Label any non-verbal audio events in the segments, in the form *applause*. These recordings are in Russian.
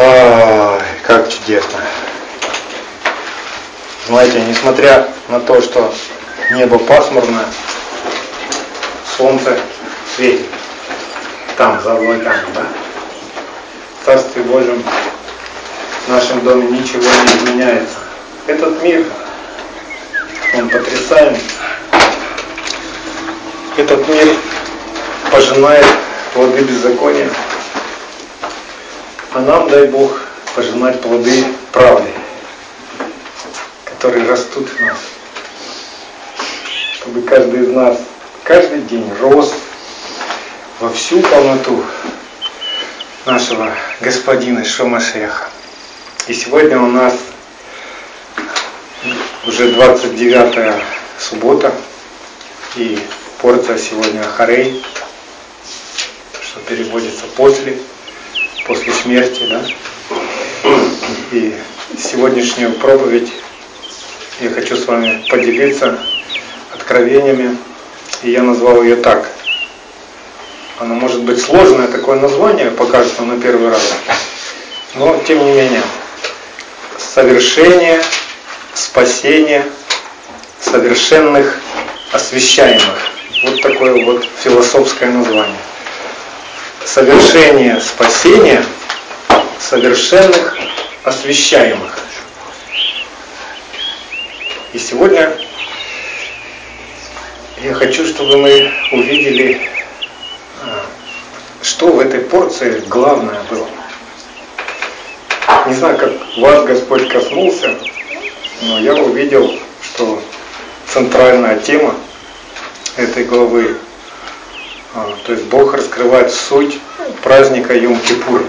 Ай, как чудесно. Знаете, несмотря на то, что небо пасмурное, солнце светит. Там, за облаками, да? В Царстве Божьем в нашем доме ничего не изменяется. Этот мир, он потрясаемый. Этот мир пожинает плоды беззакония. А нам, дай Бог, пожинать плоды правды, которые растут в нас. Чтобы каждый из нас каждый день рос во всю полноту нашего господина Шомашеха. И сегодня у нас уже 29 суббота, и порция сегодня Харей, что переводится после после смерти, да? И сегодняшнюю проповедь я хочу с вами поделиться откровениями, и я назвал ее так. Она может быть сложное такое название, покажется на первый раз, но тем не менее, совершение, спасение совершенных освящаемых. Вот такое вот философское название совершение спасения совершенных освящаемых. И сегодня я хочу, чтобы мы увидели, а, что в этой порции главное было. Не знаю, как вас Господь коснулся, но я увидел, что центральная тема этой главы то есть Бог раскрывает суть праздника Йом-Кипур.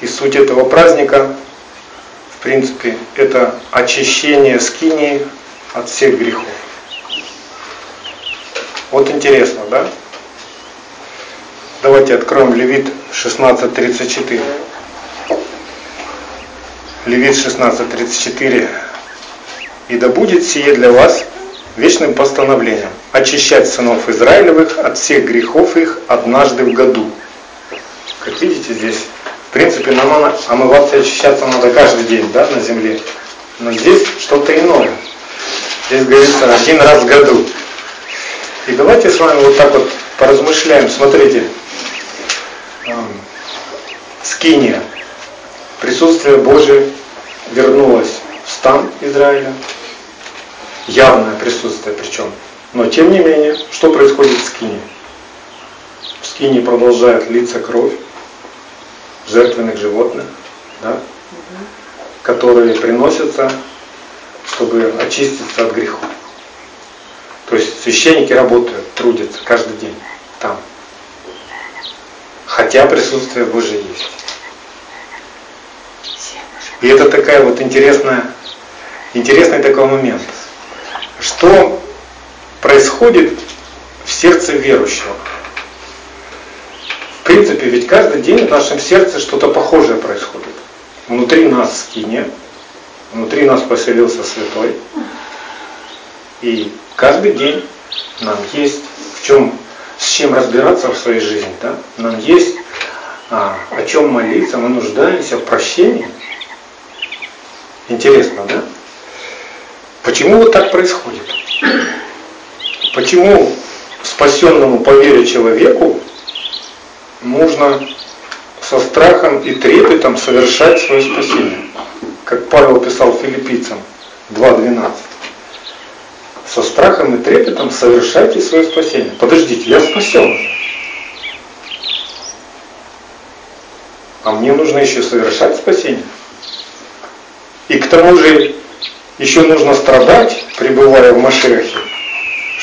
И суть этого праздника, в принципе, это очищение скинии от всех грехов. Вот интересно, да? Давайте откроем Левит 16.34. Левит 16.34. «И да будет сие для вас вечным постановлением очищать сынов Израилевых от всех грехов их однажды в году. Как видите здесь, в принципе, нам омываться и очищаться надо каждый день, да, на земле. Но здесь что-то иное. Здесь говорится один раз в году. И давайте с вами вот так вот поразмышляем. Смотрите, эм, Скиния, присутствие Божие вернулось в стан Израиля, явное присутствие причем. Но тем не менее, что происходит в скине? В скине продолжает литься кровь жертвенных животных, да, угу. которые приносятся, чтобы очиститься от грехов. То есть священники работают, трудятся каждый день там. Хотя присутствие Божие есть. И это такая вот интересная, интересный такой момент – что происходит в сердце верующего. В принципе, ведь каждый день в нашем сердце что-то похожее происходит. Внутри нас скине, внутри нас поселился святой. И каждый день нам есть в чем, с чем разбираться в своей жизни. Да? Нам есть а, о чем молиться, мы нуждаемся в прощении. Интересно, да? Почему вот так происходит? Почему спасенному по вере человеку нужно со страхом и трепетом совершать свое спасение? Как Павел писал филиппийцам 2.12. Со страхом и трепетом совершайте свое спасение. Подождите, я спасен. А мне нужно еще совершать спасение. И к тому же еще нужно страдать, пребывая в Машехе,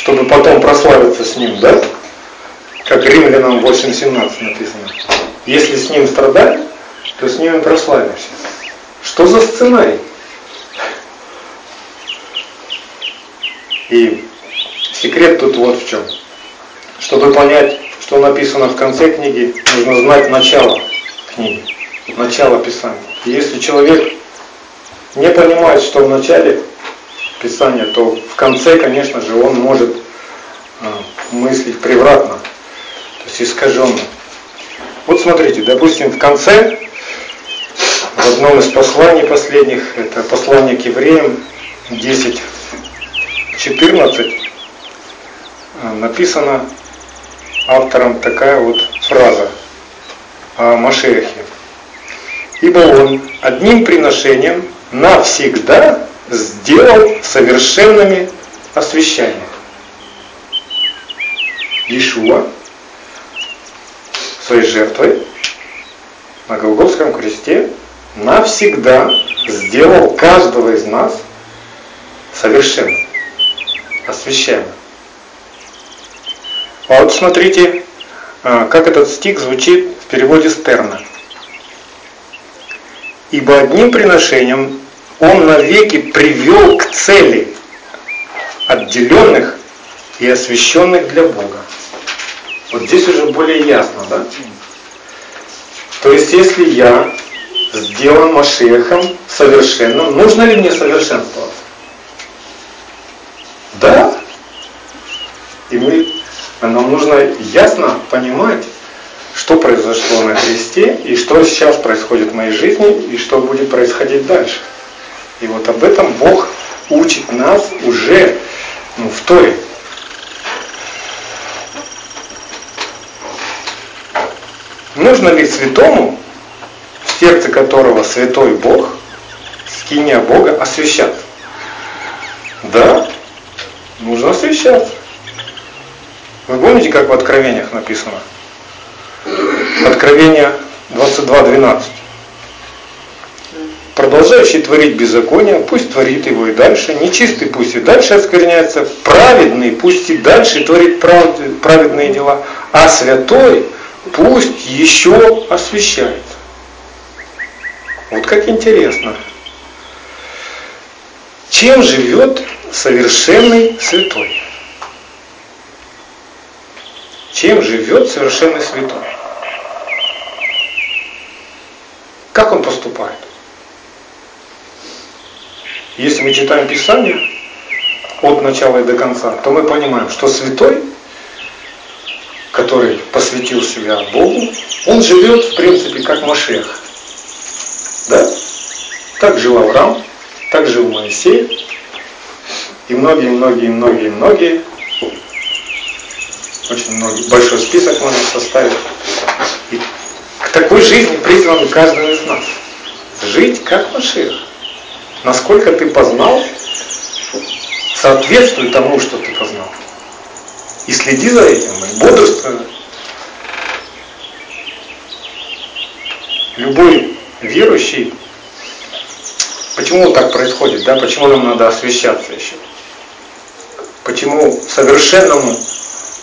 чтобы потом прославиться с ним, да? Как римлянам 8.17 написано. Если с ним страдать, то с ним и прославимся. Что за сценарий? И секрет тут вот в чем. Чтобы понять, что написано в конце книги, нужно знать начало книги, начало Писания. И если человек не понимает, что в начале Писания, то в конце, конечно же, он может а, мыслить превратно, то есть искаженно. Вот смотрите, допустим, в конце, в одном из посланий последних, это послание к евреям 10, 14, написано автором такая вот фраза о Машехе. Ибо он одним приношением навсегда сделал совершенными освящаемых. Иешуа своей жертвой на Голгофском кресте навсегда сделал каждого из нас совершенным, освящаемым. А вот смотрите, а, как этот стих звучит в переводе Стерна. Ибо одним приношением он навеки привел к цели отделенных и освященных для Бога. Вот здесь уже более ясно, да? То есть, если я сделан Машехом совершенным, нужно ли мне совершенствоваться? Да. И мы, нам нужно ясно понимать, что произошло на кресте, и что сейчас происходит в моей жизни, и что будет происходить дальше. И вот об этом Бог учит нас уже ну, в Торе. Нужно ли святому, в сердце которого святой Бог, скиния Бога, освящаться? Да, нужно освящаться. Вы помните, как в Откровениях написано? Откровение 22.12. Продолжающий творить беззаконие, пусть творит его и дальше. Нечистый пусть и дальше оскверняется. Праведный пусть и дальше творит праведные дела. А святой пусть еще освещается. Вот как интересно. Чем живет совершенный святой? Чем живет совершенный святой? Как он поступает? Если мы читаем Писание от начала и до конца, то мы понимаем, что святой который посвятил себя Богу, он живет, в принципе, как Машех. Да? Так жил Авраам, так жил Моисей, и многие-многие-многие-многие, очень многие, большой список можно составить. И к такой жизни призван каждый из нас. Жить как Машех. Насколько ты познал, соответствует тому, что ты познал. И следи за этим, и бодрствуй. Любой верующий, почему так происходит, да, почему нам надо освещаться еще? Почему совершенному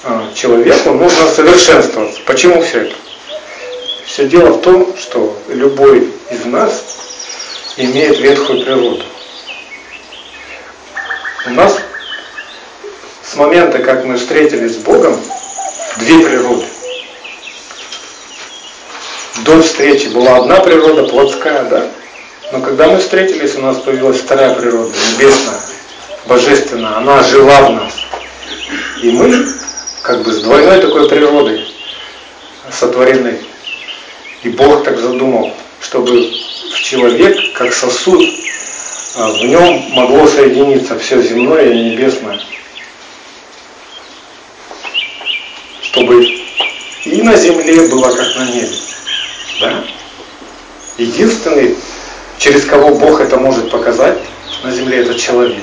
а, человеку нужно совершенствоваться? Почему все это? Все дело в том, что любой из нас имеет ветхую природу. У нас с момента, как мы встретились с Богом, две природы. До встречи была одна природа, плотская, да? Но когда мы встретились, у нас появилась вторая природа, небесная, божественная. Она жила в нас. И мы как бы с двойной такой природой сотворены. И Бог так задумал, чтобы в человек, как сосуд, а, в нем могло соединиться все земное и небесное. чтобы и на земле было как на небе. Да? Единственный, через кого Бог это может показать на земле, это человек.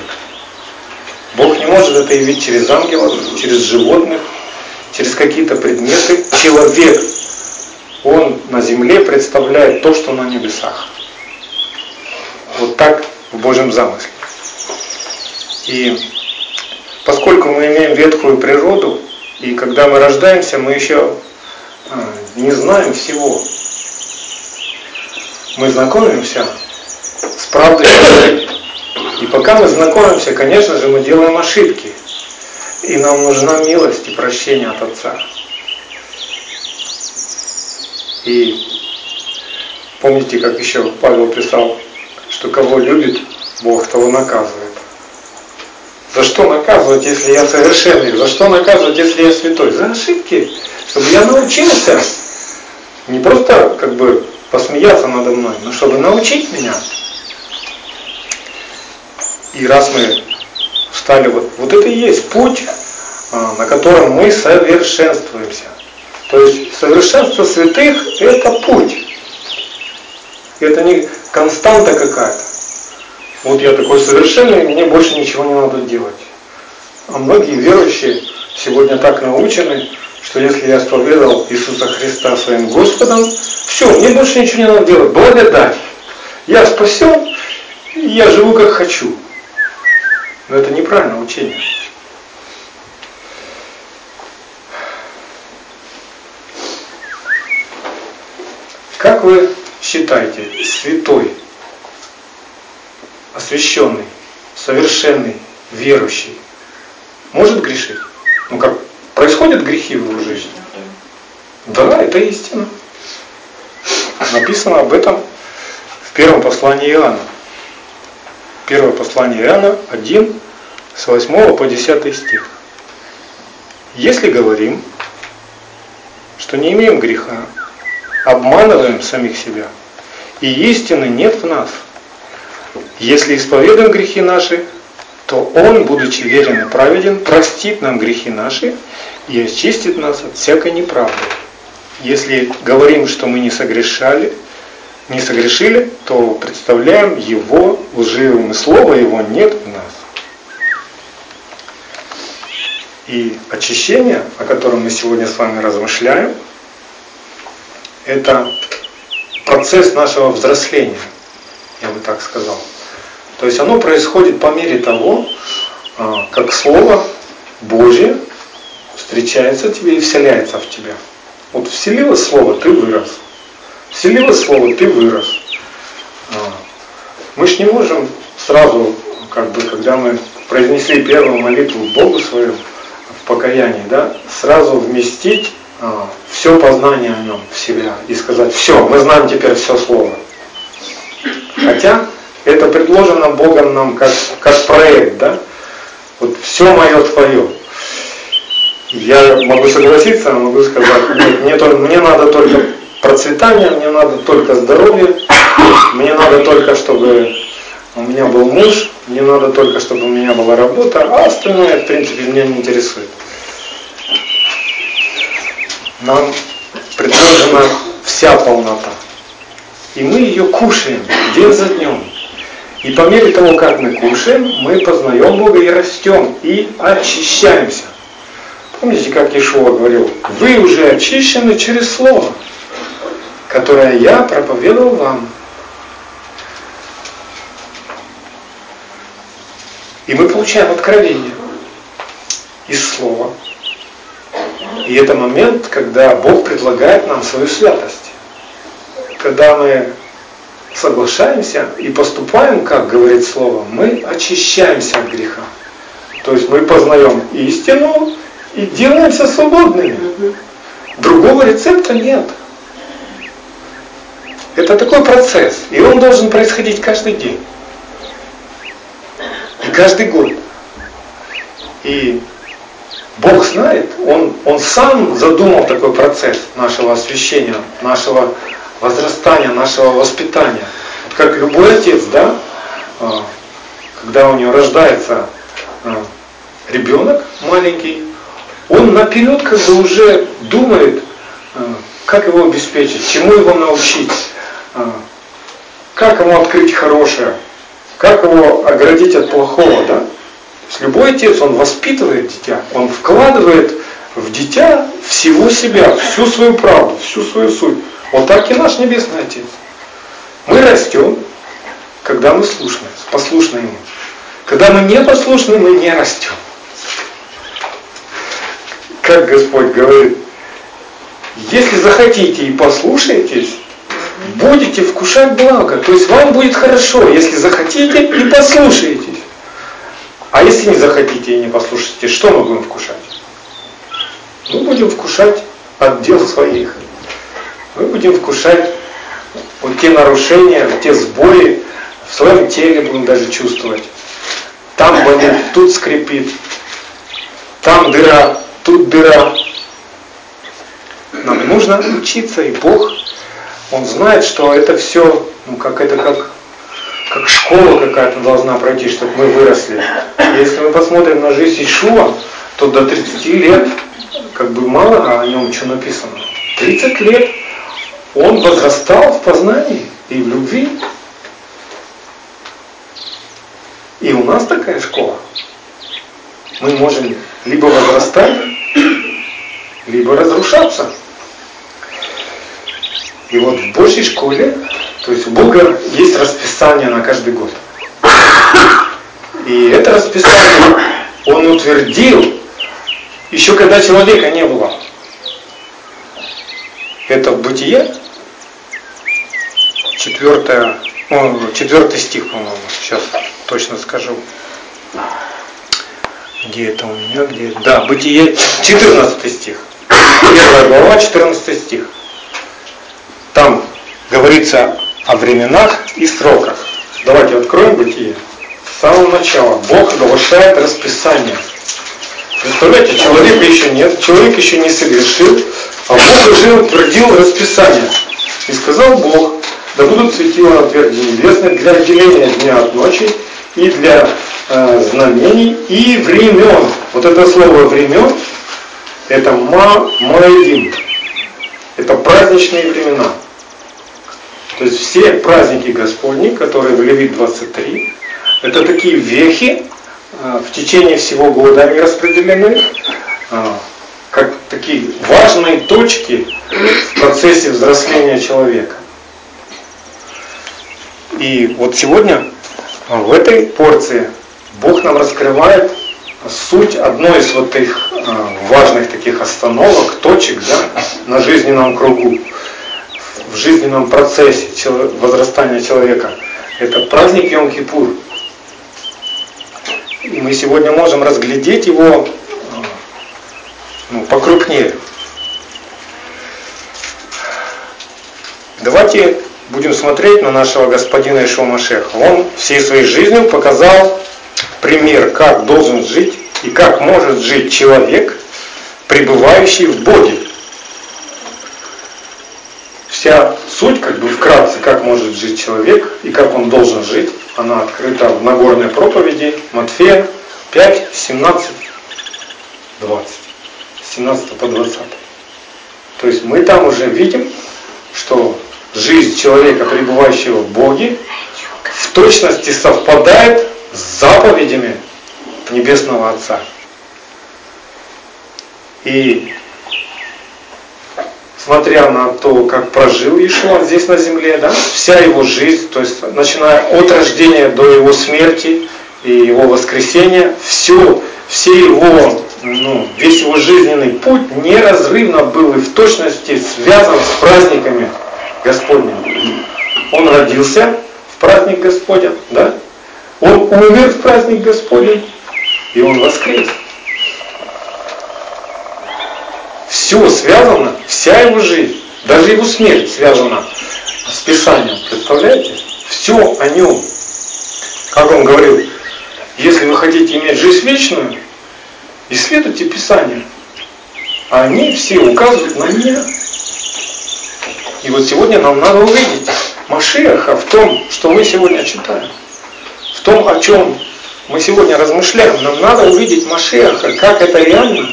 Бог не может это явить через ангелов, через животных, через какие-то предметы. Человек, он на земле представляет то, что на небесах. Вот так в Божьем замысле. И поскольку мы имеем ветхую природу, и когда мы рождаемся, мы еще а, не знаем всего. Мы знакомимся с правдой. И пока мы знакомимся, конечно же, мы делаем ошибки. И нам нужна милость и прощение от Отца. И помните, как еще Павел писал, что кого любит Бог, того наказывает. За что наказывать, если я совершенный? За что наказывать, если я святой? За ошибки. Чтобы я научился Не просто как бы посмеяться надо мной, но чтобы научить меня. И раз мы встали, вот, вот это и есть путь, а, на котором мы совершенствуемся. То есть совершенство святых – это путь. Это не константа какая-то. Вот я такой совершенный, мне больше ничего не надо делать. А многие верующие сегодня так научены, что если я исповедовал Иисуса Христа своим Господом, все, мне больше ничего не надо делать. Благодать. Я спасен, я живу как хочу. Но это неправильное учение. Как вы считаете, святой, освященный, совершенный, верующий, может грешить? Ну как, происходят грехи в его жизни? Да, это истина. Написано об этом в первом послании Иоанна. Первое послание Иоанна 1, с 8 по 10 стих. Если говорим, что не имеем греха, обманываем самих себя, и истины нет в нас. Если исповедуем грехи наши, то Он, будучи верен и праведен, простит нам грехи наши и очистит нас от всякой неправды. Если говорим, что мы не согрешали, не согрешили, то представляем Его лживым, и Слова Его нет в нас. И очищение, о котором мы сегодня с вами размышляем, это процесс нашего взросления, я бы так сказал. То есть оно происходит по мере того, а, как Слово Божье встречается тебе и вселяется в тебя. Вот вселилось Слово, ты вырос. Вселилось Слово, ты вырос. А, мы ж не можем сразу, как бы, когда мы произнесли первую молитву Богу свою в покаянии, да, сразу вместить все познание о нем в себя и сказать, все, мы знаем теперь все слово. Хотя это предложено Богом нам как, как проект, да? Вот все мое твое. Я могу согласиться, могу сказать, нет, мне, мне надо только процветание, мне надо только здоровье, мне надо только, чтобы у меня был муж, мне надо только, чтобы у меня была работа, а остальное, в принципе, меня не интересует нам предложена вся полнота. И мы ее кушаем день за днем. И по мере того, как мы кушаем, мы познаем Бога и растем, и очищаемся. Помните, как Ишуа говорил, вы уже очищены через Слово, которое я проповедовал вам. И мы получаем откровение из Слова, и это момент, когда Бог предлагает нам свою святость. Когда мы соглашаемся и поступаем, как говорит Слово, мы очищаемся от греха. То есть мы познаем истину и делаемся свободными. Другого рецепта нет. Это такой процесс, и он должен происходить каждый день. И каждый год. И Бог знает, Он, он сам задумал такой процесс нашего освящения, нашего возрастания, нашего воспитания. Как любой отец, да, а, когда у него рождается а, ребенок маленький, он наперед как бы уже думает, а, как его обеспечить, чему его научить, как ему открыть хорошее, как его оградить от плохого, да? Есть любой отец, он воспитывает дитя, он вкладывает в дитя всего себя, всю свою правду, всю свою суть. Вот так и наш Небесный Отец. Мы растем, когда мы слушны, послушны Ему. Когда мы не послушны, мы не растем. Как Господь говорит, если захотите и послушаетесь, будете вкушать благо. То есть вам будет хорошо, если захотите и послушаетесь. А если не захотите и не послушаете, что мы будем вкушать? Мы будем вкушать от дел своих. Мы будем вкушать вот те нарушения, те сбои в своем теле будем даже чувствовать. Там болит, тут скрипит, там дыра, тут дыра. нам нужно учиться, и Бог, Он знает, что это все, ну как это как, как школа какая-то должна пройти, чтобы мы выросли. Если мы посмотрим на жизнь Ишуа, то до 30 лет, как бы мало о нем что написано. 30 лет он возрастал в познании и в любви. И у нас такая школа. Мы можем либо возрастать, либо разрушаться. И вот в Божьей школе, то есть у Бога есть расписание на каждый год. И это расписание Он утвердил еще когда человека не было. Это Бытие, четвертое, о, четвертый стих, по-моему, сейчас точно скажу. Где это у меня? Где? Да, Бытие, 14 стих. Первая глава, 14 стих. Там говорится о временах и сроках. Давайте откроем Бытие. С самого начала Бог оглашает расписание. Представляете, человека еще нет, человек еще не совершил, а Бог уже утвердил расписание. И сказал Бог, да будут светила на тверди небесной для отделения дня от ночи и для э, знамений и времен. Вот это слово времен, это ма маэдим. Это праздничные времена. То есть все праздники Господни, которые в Левит 23, это такие вехи, э, в течение всего года они распределены, э, как такие важные точки в процессе взросления человека. И вот сегодня а, в этой порции Бог нам раскрывает суть одной из вот этих важных таких остановок, точек да, на жизненном кругу, в жизненном процессе возрастания человека. Это праздник Йом-Кипур. И мы сегодня можем разглядеть его ну, покрупнее. Давайте будем смотреть на нашего господина Ишуа Машеха. Он всей своей жизнью показал пример, как должен жить и как может жить человек, пребывающий в Боге. Вся суть, как бы вкратце, как может жить человек и как он должен жить, она открыта в Нагорной проповеди Матфея 5, 17, 20. 17 по 20. То есть мы там уже видим, что жизнь человека, пребывающего в Боге, в точности совпадает с заповедями Небесного Отца. И смотря на то, как прожил Иешуа здесь на земле, да, вся его жизнь, то есть начиная от рождения до его смерти и его воскресения, все, все его, ну, весь его жизненный путь неразрывно был и в точности связан с праздниками Господним. Он родился в праздник Господень, да? Он умер в праздник Господень, и он воскрес. Все связано, вся его жизнь, даже его смерть связана с Писанием. Представляете? Все о нем. Как он говорил, если вы хотите иметь жизнь вечную, исследуйте Писание. Они все указывают на меня. И вот сегодня нам надо увидеть Машиаха в том, что мы сегодня читаем. В том, о чем мы сегодня размышляем. Нам надо увидеть Машиаха, как это реально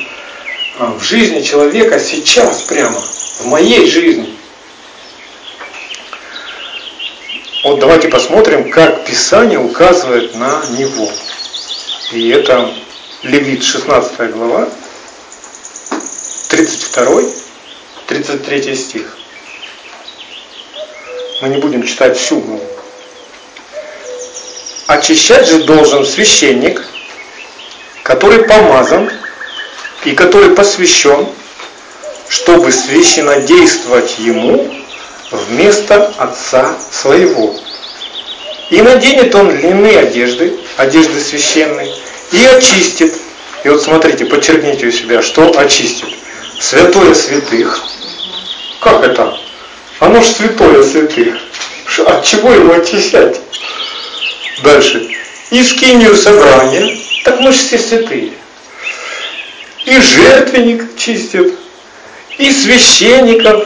в жизни человека сейчас прямо, в моей жизни. Вот давайте посмотрим, как Писание указывает на него. И это Левит 16 глава, 32, 33 стих. Мы не будем читать всю главу. Очищать же должен священник, который помазан и который посвящен, чтобы священнодействовать ему вместо отца своего. И наденет он длинные одежды, одежды священной, и очистит. И вот смотрите, подчеркните у себя, что очистит. Святое святых. Как это? Оно же святое святых. От чего его очищать? Дальше. И скинию собрания, так мы же все святые. И жертвенник чистит, и священников,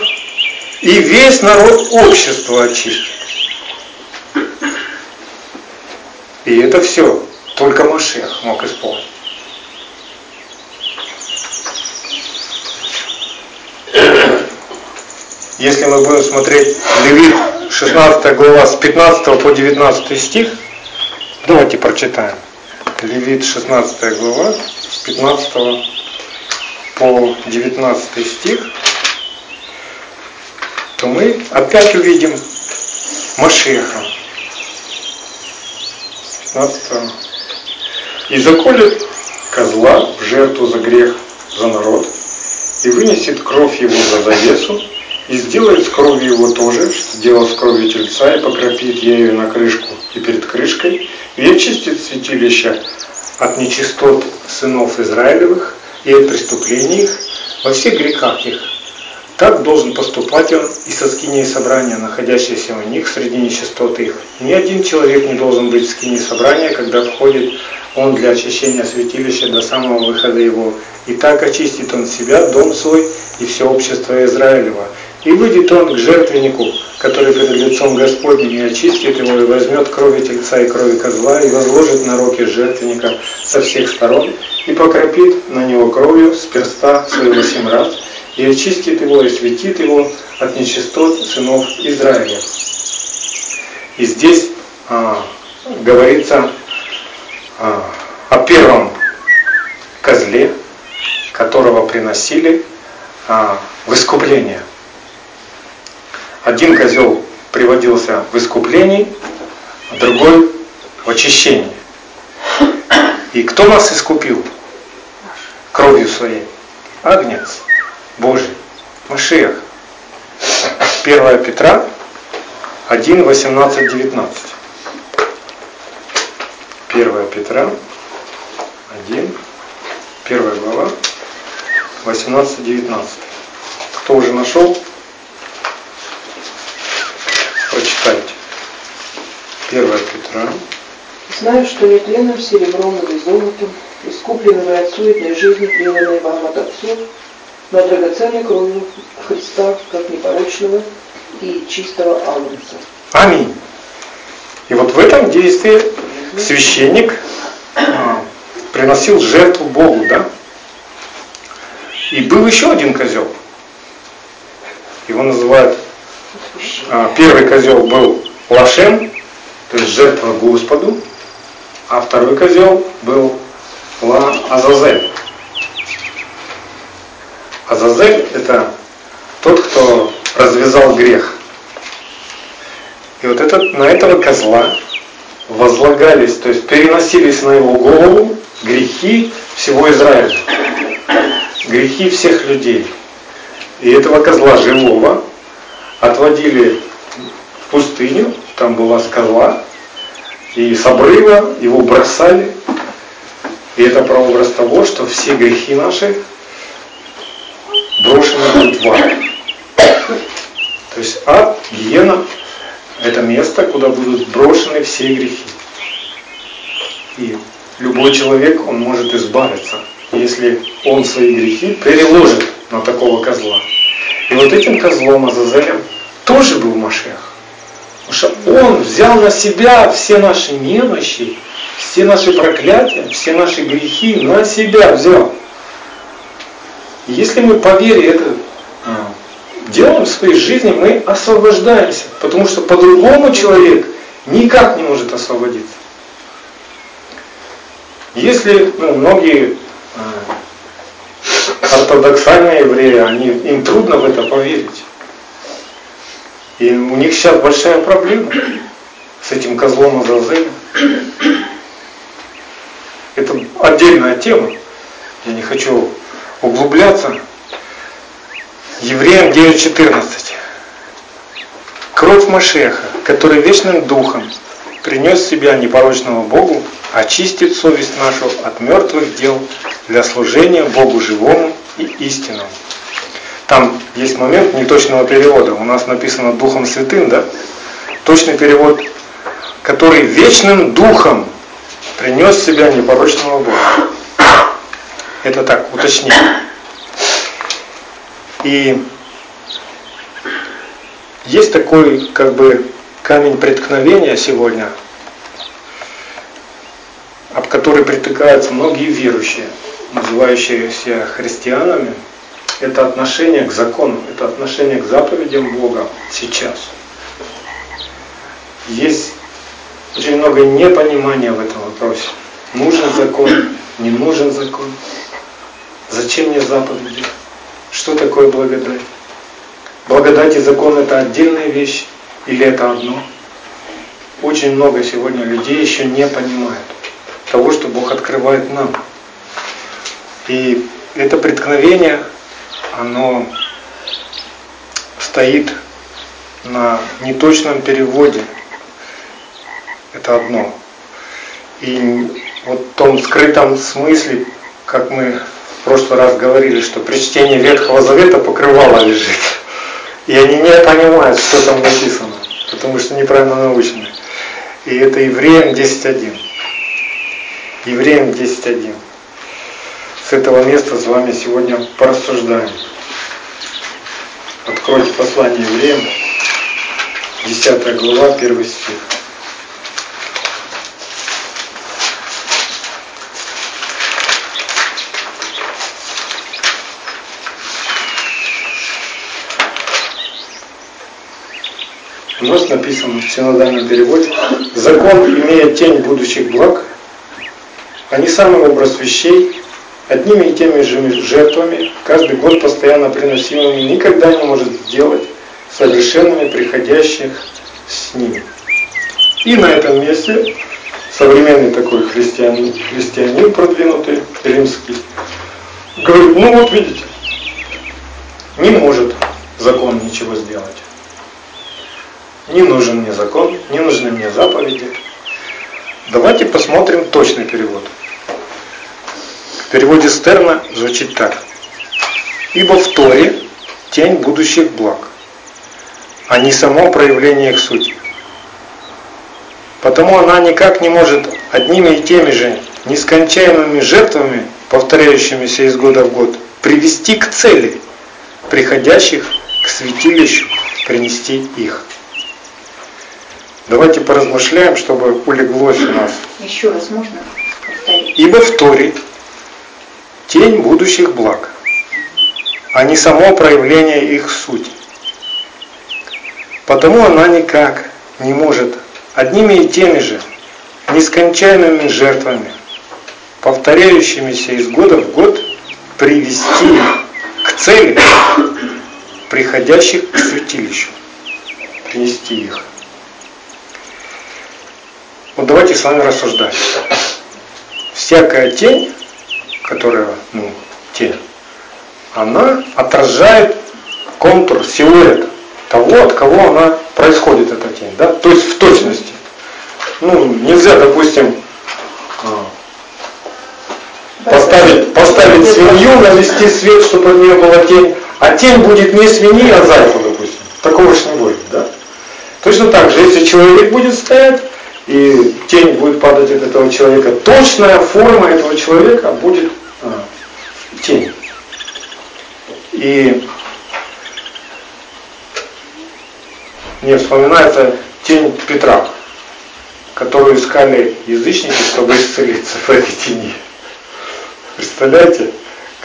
и весь народ общества очистит. И это все только Машех мог исполнить. Если мы будем смотреть Левит 16 глава с 15 по 19 стих, давайте прочитаем. Левит 16 глава с 15 по 19 стих, то мы опять увидим Машеха. 15 и заколет козла в жертву за грех за народ, и вынесет кровь его за завесу, и сделает с кровью его тоже, что делал с кровью тельца, и покропит ею на крышку и перед крышкой, и очистит святилище от нечистот сынов Израилевых и от преступлений их во всех грехах их. Так должен поступать он и со скиней собрания, находящиеся у них среди нечистот их. Ни один человек не должен быть в скине собрания, когда входит он для очищения святилища до самого выхода его. И так очистит он себя, дом свой и все общество Израилева. И выйдет он к жертвеннику, который перед лицом Господним, и очистит его, и возьмет крови тельца и крови козла, и возложит на руки жертвенника со всех сторон, и покропит на него кровью с перста своего семь раз, и очистит его, и светит его от нечистот сынов Израиля. И здесь а, говорится а, о первом козле, которого приносили а, в искупление. Один козел приводился в искуплении, а другой в очищении. И кто нас искупил? Кровью своей. Агнец Божий, Машиах. 1 Петра 1, 18, 19. 1 Петра 1, 1 глава, 18-19. Кто уже нашел? Прочитайте. 1 Петра. Знаю, что не тленным серебром или золотом, искуплены вы от суетной жизни, преданной вам от отцов, но драгоценной кровью Христа, как непорочного и чистого агнца. Аминь. И вот в этом действии священник а, приносил жертву Богу, да? И был еще один козел. Его называют, первый козел был Лашем, то есть жертва Господу, а второй козел был Ла Азазель. Азазель это тот, кто развязал грех. И вот этот, на этого козла возлагались, то есть переносились на его голову грехи всего Израиля, грехи всех людей. И этого козла живого отводили в пустыню, там была скала, и с обрыва его бросали. И это прообраз того, что все грехи наши брошены будут в ад. То есть ад, гиена это место, куда будут брошены все грехи. И любой человек, он может избавиться, если он свои грехи переложит на такого козла. И вот этим козлом Азазелем тоже был Машех. Потому что он взял на себя все наши немощи, все наши проклятия, все наши грехи на себя взял. И если мы по вере это а, делаем в своей жизни, мы освобождаемся. Потому что по-другому человек никак не может освободиться. Если ну, многие э, ортодоксальные евреи, они, им трудно в это поверить. И у них сейчас большая проблема с этим козлом Азазелем. Это отдельная тема. Я не хочу углубляться. Евреям 9.14. Кровь Машеха, который вечным духом принес себя непорочного Богу, очистит совесть нашу от мертвых дел для служения Богу живому и истинному. Там есть момент неточного перевода. У нас написано Духом Святым, да? Точный перевод, который вечным духом принес себя непорочного Бога. Это так, уточнение. И есть такой как бы камень преткновения сегодня, об который притыкаются многие верующие, называющиеся христианами, это отношение к закону, это отношение к заповедям Бога сейчас. Есть очень много непонимания в этом вопросе. Нужен закон, не нужен закон. Зачем мне заповеди? Что такое благодать? Благодать и закон это отдельная вещь или это одно? Очень много сегодня людей еще не понимают того, что Бог открывает нам. И это преткновение, оно стоит на неточном переводе. Это одно. И вот в том скрытом смысле, как мы в прошлый раз говорили, что при чтении Ветхого Завета покрывало лежит. И они не понимают, что там написано, потому что неправильно научены. И это Евреям 10.1. Евреям 10.1. С этого места с вами сегодня порассуждаем. Откройте послание Евреям, 10 глава, 1 стих. У нас написано в синодальном переводе, закон имеет тень будущих благ, а не самый образ вещей, одними и теми же жертвами, каждый год постоянно приносимыми, никогда не может сделать совершенными приходящих с ними. И на этом месте современный такой христианин, христианин продвинутый, римский, говорит, ну вот видите, не может закон ничего сделать. Не нужен мне закон, не нужны мне заповеди. Давайте посмотрим точный перевод. В переводе Стерна звучит так. Ибо в Торе тень будущих благ, а не само проявление их сути. Потому она никак не может одними и теми же нескончаемыми жертвами, повторяющимися из года в год, привести к цели, приходящих к святилищу, принести их. Давайте поразмышляем, чтобы улеглось у нас. Еще раз можно повторить? Ибо в Торе тень будущих благ, а не само проявление их сути. Потому она никак не может одними и теми же нескончаемыми жертвами, повторяющимися из года в год, привести к цели, приходящих к святилищу, принести их. Вот давайте с вами рассуждать. Всякая тень, которая, ну, тень, она отражает контур, силуэт того, от кого она происходит, эта тень. Да? То есть в точности. Ну, нельзя, допустим, а, поставить, поставить свинью, навести свет, чтобы от нее была тень, а тень будет не свиньи, а зайца, допустим. Такого же не будет, да? Точно так же, если человек будет стоять, и тень будет падать от этого человека, точная форма этого человека будет а, тень. И мне вспоминается тень Петра, которую искали язычники, чтобы исцелиться в этой тени. Представляете,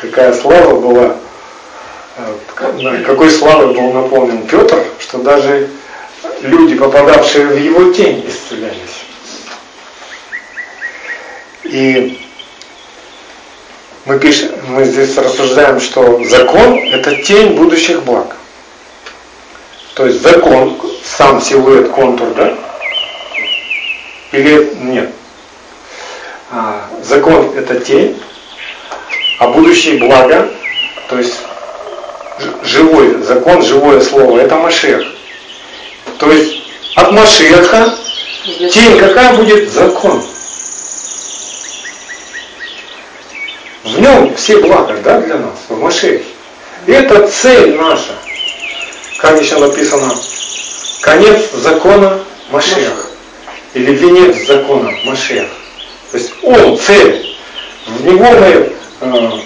какая слава была, а, какой славой был наполнен Петр, что даже люди, попадавшие в его тень, исцелялись. И мы, пишем, мы здесь рассуждаем, что закон – это тень будущих благ. То есть закон, сам силуэт, контур, да? Или нет? А, закон – это тень, а будущие блага, то есть живой закон, живое слово – это Машех. То есть от Машеха тень какая будет? Закон. В нем все блага да, для нас, в Машехе. И это цель наша. Как еще написано, конец закона Машех. Или венец закона Машех. То есть он цель. В него мы э,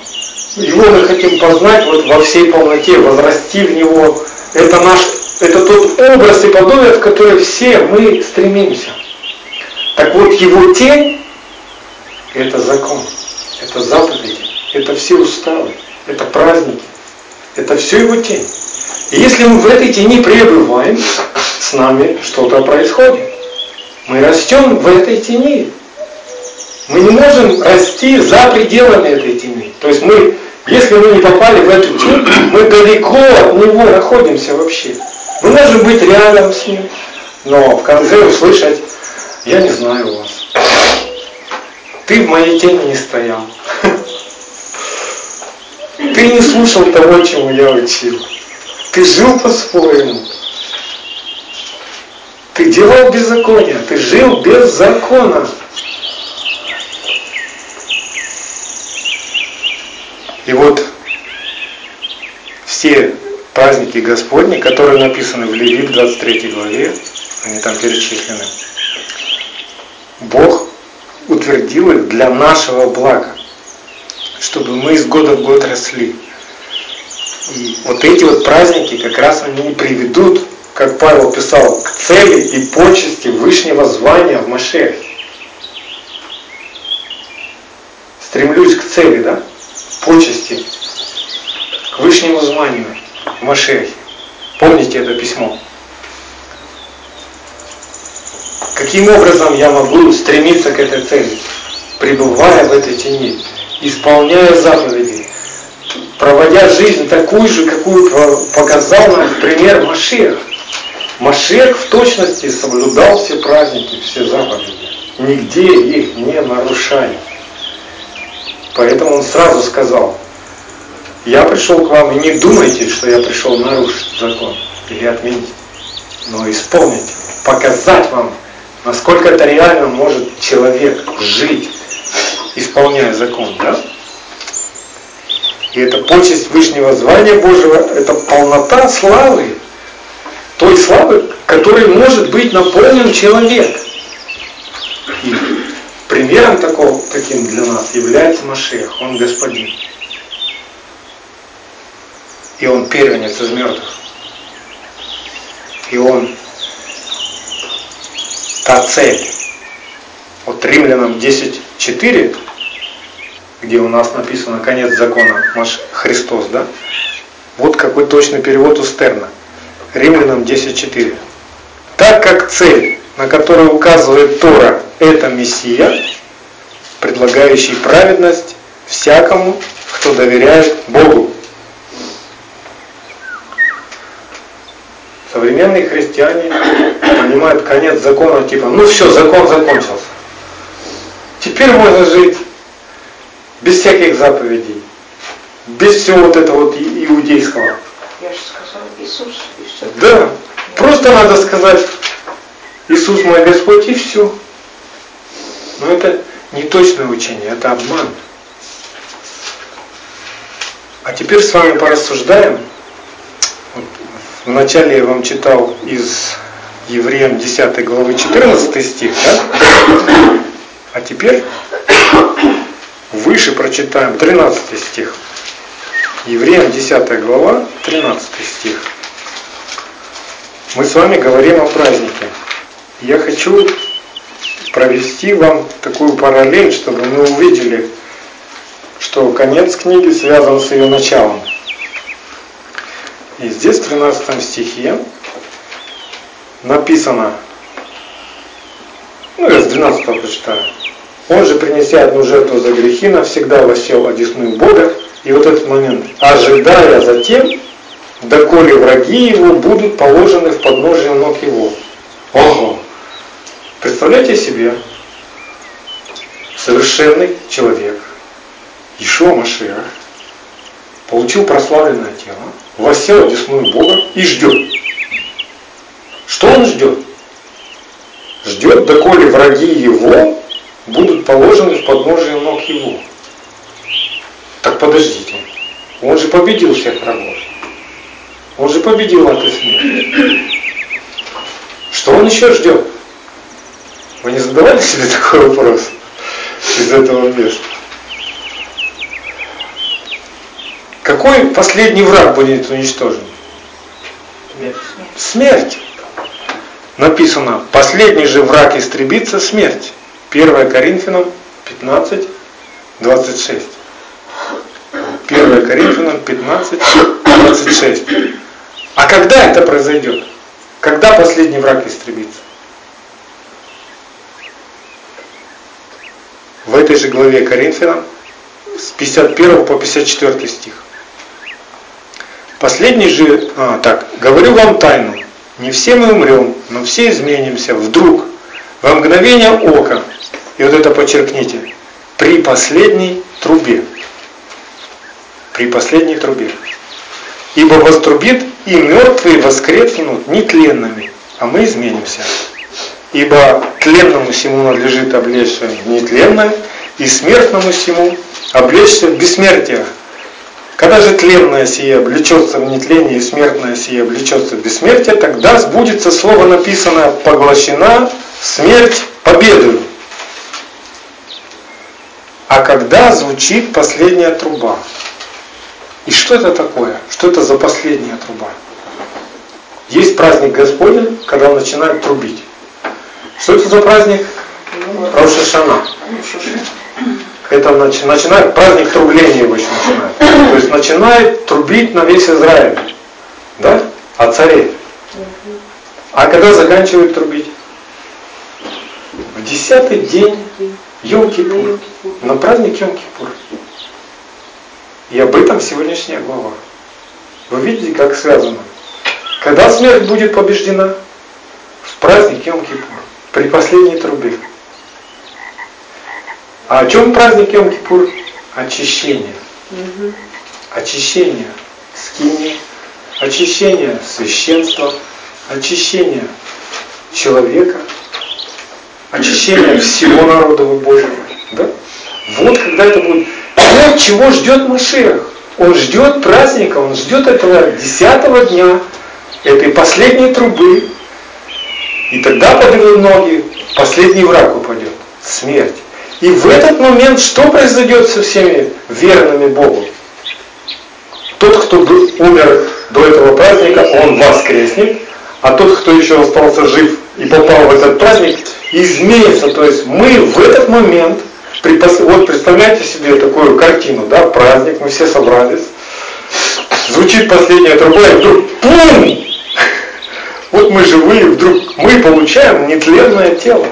Его мы хотим познать вот во всей полноте, возрасти в Него. Это наш, это тот образ и подобие, в который все мы стремимся. Так вот, Его тень – это закон, это заповеди, это все уставы, это праздники, это все Его тень. И если мы в этой тени пребываем, с нами что-то происходит. Мы растем в этой тени. Мы не можем расти за пределами этой тени. То есть мы, если мы не попали в эту тень, мы далеко от него находимся вообще. Мы можем быть рядом с ним, но в конце услышать, я не знаю вас. Ты в моей тени не стоял. *laughs* Ты не слушал того, чему я учил. Ты жил по-своему. Ты делал беззаконие, ты жил без закона. И вот все праздники Господни, которые написаны в Левит 23 главе, они там перечислены, Бог утвердил их для нашего блага, чтобы мы из года в год росли. И вот эти вот праздники как раз они приведут, как Павел писал, к цели и почести Вышнего звания в Машехе. Стремлюсь к цели, да? Почести, к Вышнему званию Машехе. Помните это письмо? Каким образом я могу стремиться к этой цели? Пребывая в этой тени, исполняя заповеди, проводя жизнь такую же, какую показал нам пример Машех. Машех в точности соблюдал все праздники, все заповеди, нигде их не нарушая. Поэтому он сразу сказал, я пришел к вам, и не думайте, что я пришел нарушить закон или отменить, но исполнить, показать вам, насколько это реально может человек жить, исполняя закон. Да? И это почесть Вышнего звания Божьего, это полнота славы, той славы, которой может быть наполнен человек. И примером такого, таким для нас является Машех, он господин. И он первенец из мертвых. И он та цель. Вот Римлянам 10.4 где у нас написано конец закона, Маш Христос, да? Вот какой точный перевод у Стерна. Римлянам 10.4. Так как цель, на которую указывает Тора, это Мессия, предлагающий праведность всякому, кто доверяет Богу. Современные христиане понимают конец закона типа, ну все, закон закончился. Теперь можно жить без всяких заповедей, без всего вот этого вот иудейского. Я же сказал Иисус, и все. Да, просто надо сказать Иисус мой Господь и все. Но это не точное учение, это обман. А теперь с вами порассуждаем. Вначале я вам читал из Евреям 10 главы 14 стих, да? А теперь Выше прочитаем 13 стих. Евреям 10 глава, 13 стих. Мы с вами говорим о празднике. Я хочу провести вам такую параллель, чтобы мы увидели, что конец книги связан с ее началом. И здесь в 13 стихе написано, ну я с 12 прочитаю, он же, принеся одну жертву за грехи, навсегда восел одесную Бога. И вот этот момент, ожидая затем, доколе враги его будут положены в подножие ног его. Ого! Представляете себе, совершенный человек, Ишуа Машиах, получил прославленное тело, восел одесную Бога и ждет. Что он ждет? Ждет, доколе враги его будут положены в подножие ног его. Так подождите, он же победил всех врагов. Он же победил ад и. Что он еще ждет? Вы не задавали себе такой вопрос из этого места? Какой последний враг будет уничтожен? Смерть. Написано, последний же враг истребится смерть. 1 Коринфянам 15, 26. 1 Коринфянам 15, 26. А когда это произойдет? Когда последний враг истребится? В этой же главе Коринфянам с 51 по 54 стих. Последний же, а, так, говорю вам тайну, не все мы умрем, но все изменимся вдруг, во мгновение ока, и вот это подчеркните, при последней трубе. При последней трубе. Ибо вострубит, и мертвые воскреснут нетленными, а мы изменимся. Ибо тленному всему надлежит облечься нетленное, и смертному всему облечься бессмертие. Когда же тленное сие облечется в нетление и смертное сие облечется в бессмертие, тогда сбудется слово написанное «поглощена смерть победою». А когда звучит последняя труба? И что это такое? Что это за последняя труба? Есть праздник Господень, когда он начинает трубить. Что это за праздник? Рошашана. Это начинает праздник трубления его еще начинает. То есть начинает трубить на весь Израиль. Да? О царе. А когда заканчивает трубить? В десятый день Йом-Кипур. На праздник Йом-Кипур. И об этом сегодняшняя глава. Вы видите, как связано? Когда смерть будет побеждена? В праздник Йом-Кипур. При последней трубе. А о чем праздник Йом-Кипур? Очищение. Угу. Очищение скини, очищение священства, очищение человека, очищение всего народа Божьего. Да? Вот когда это будет. Вот чего ждет Машех. Он ждет праздника, он ждет этого десятого дня, этой последней трубы. И тогда под его ноги последний враг упадет. Смерть. И в этот момент что произойдет со всеми верными Богу? Тот, кто умер до этого праздника, он воскреснет, а тот, кто еще остался жив и попал в этот праздник, изменится. То есть мы в этот момент, вот представляете себе такую картину, да, праздник, мы все собрались, звучит последняя труба, и вдруг пум! Вот мы живые, вдруг мы получаем нетленное тело,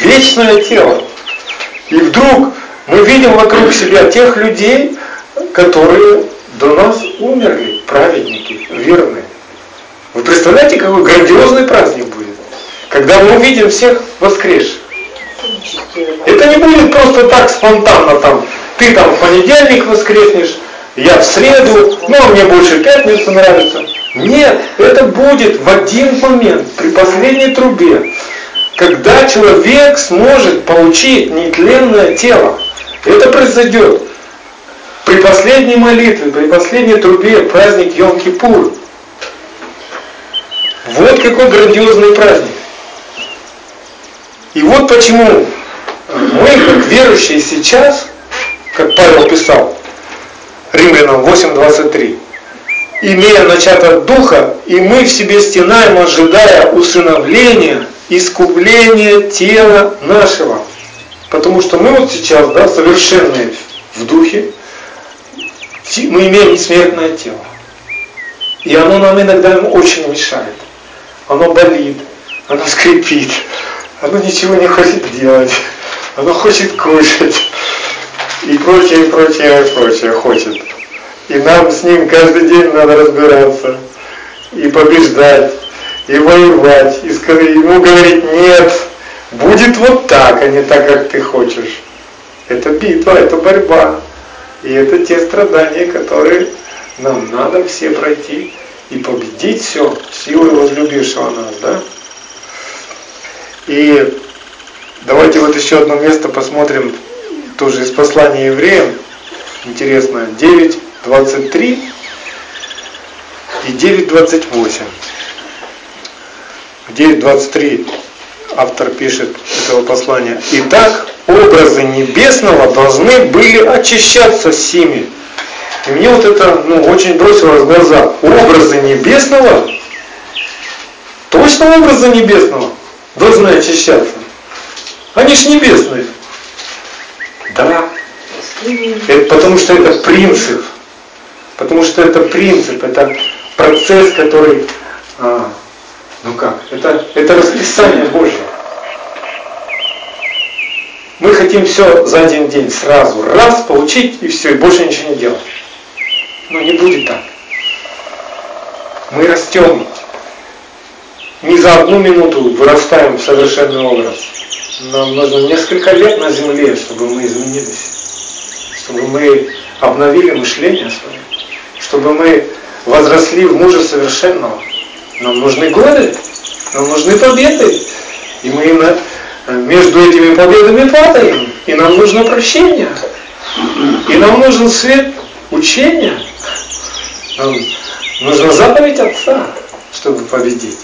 вечное тело. И вдруг мы видим вокруг себя тех людей, которые до нас умерли, праведники, верные. Вы представляете, какой грандиозный праздник будет, когда мы увидим всех воскресших. Это не будет просто так спонтанно там, ты там в понедельник воскреснешь, я в среду, ну а мне больше пятница нравится. Нет, это будет в один момент, при последней трубе когда человек сможет получить нетленное тело. Это произойдет при последней молитве, при последней трубе, праздник Йом-Кипур. Вот какой грандиозный праздник. И вот почему мы, как верующие сейчас, как Павел писал, Римлянам 8.23, имея начат от Духа, и мы в себе стенаем, ожидая усыновления, искупление тела нашего. Потому что мы вот сейчас, да, совершенные в духе, мы имеем смертное тело. И оно нам иногда очень мешает. Оно болит, оно скрипит, оно ничего не хочет делать, оно хочет кушать и прочее, и прочее, и прочее хочет. И нам с ним каждый день надо разбираться и побеждать и воевать, и ему говорить, нет, будет вот так, а не так, как ты хочешь. Это битва, это борьба. И это те страдания, которые нам надо все пройти и победить все силой возлюбившего нас, да? И давайте вот еще одно место посмотрим, тоже из послания евреям. Интересно, 9.23 и 9.28. 9.23 автор пишет этого послания. Итак, образы небесного должны были очищаться сими, И мне вот это ну, очень бросилось в глаза. Образы небесного, точно образы небесного должны очищаться. Они ж небесные. Да. Это потому что это принцип. Потому что это принцип, это процесс, который, а, ну как, это, это расписание Божье. Мы хотим все за один день сразу, раз, получить и все, и больше ничего не делать. Но не будет так. Мы растем. Не за одну минуту вырастаем в совершенный образ. Нам нужно несколько лет на земле, чтобы мы изменились. Чтобы мы обновили мышление свое. Чтобы мы возросли в мужа совершенного. Нам нужны годы, нам нужны победы. И мы именно между этими победами падаем. И нам нужно прощение. И нам нужен свет учения. Нам нужно заповедь Отца, чтобы победить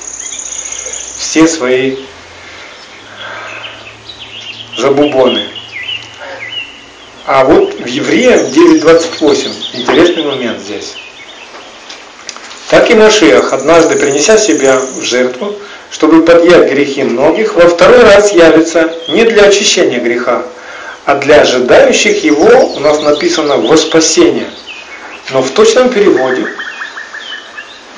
все свои забубоны. А вот в Евреям 9.28 интересный момент здесь. Так и Машиах, однажды принеся себя в жертву, чтобы подъять грехи многих, во второй раз явится не для очищения греха, а для ожидающих его, у нас написано, во спасение. Но в точном переводе,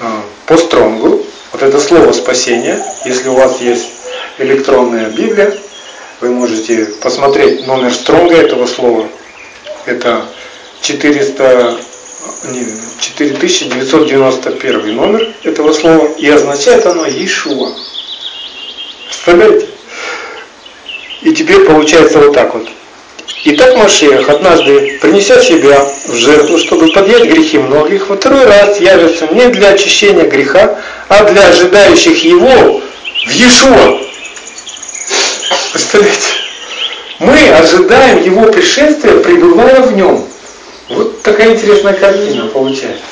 а, по стронгу, вот это слово спасение, если у вас есть электронная Библия, вы можете посмотреть номер стронга этого слова. Это 400, 4991 номер этого слова. И означает оно Иешуа. Представляете? И теперь получается вот так вот. Итак, Машех, однажды, принеся себя в жертву, чтобы подъять грехи многих, во второй раз явится не для очищения греха, а для ожидающих его в Иешуа. Представляете? Мы ожидаем его пришествия, пребывая в нем. Вот такая интересная картина получается.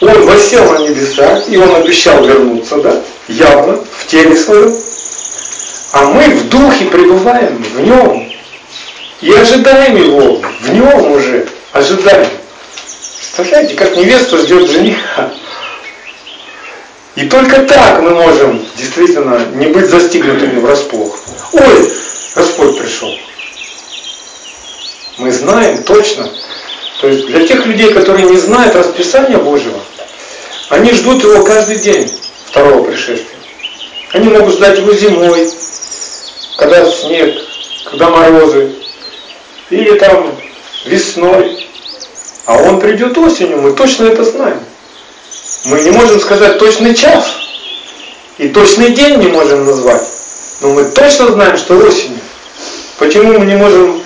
Он восел на небеса, и он обещал вернуться, да, явно, в теле своем. А мы в духе пребываем в нем. И ожидаем его, в нем уже, ожидаем. Представляете, как невеста ждет жениха. И только так мы можем действительно не быть застигнутыми врасплох. Ой, Господь пришел. Мы знаем точно. То есть для тех людей, которые не знают расписания Божьего, они ждут его каждый день второго пришествия. Они могут ждать его зимой, когда снег, когда морозы, или там весной. А он придет осенью, мы точно это знаем. Мы не можем сказать точный час и точный день не можем назвать, но мы точно знаем, что осенью. Почему мы не можем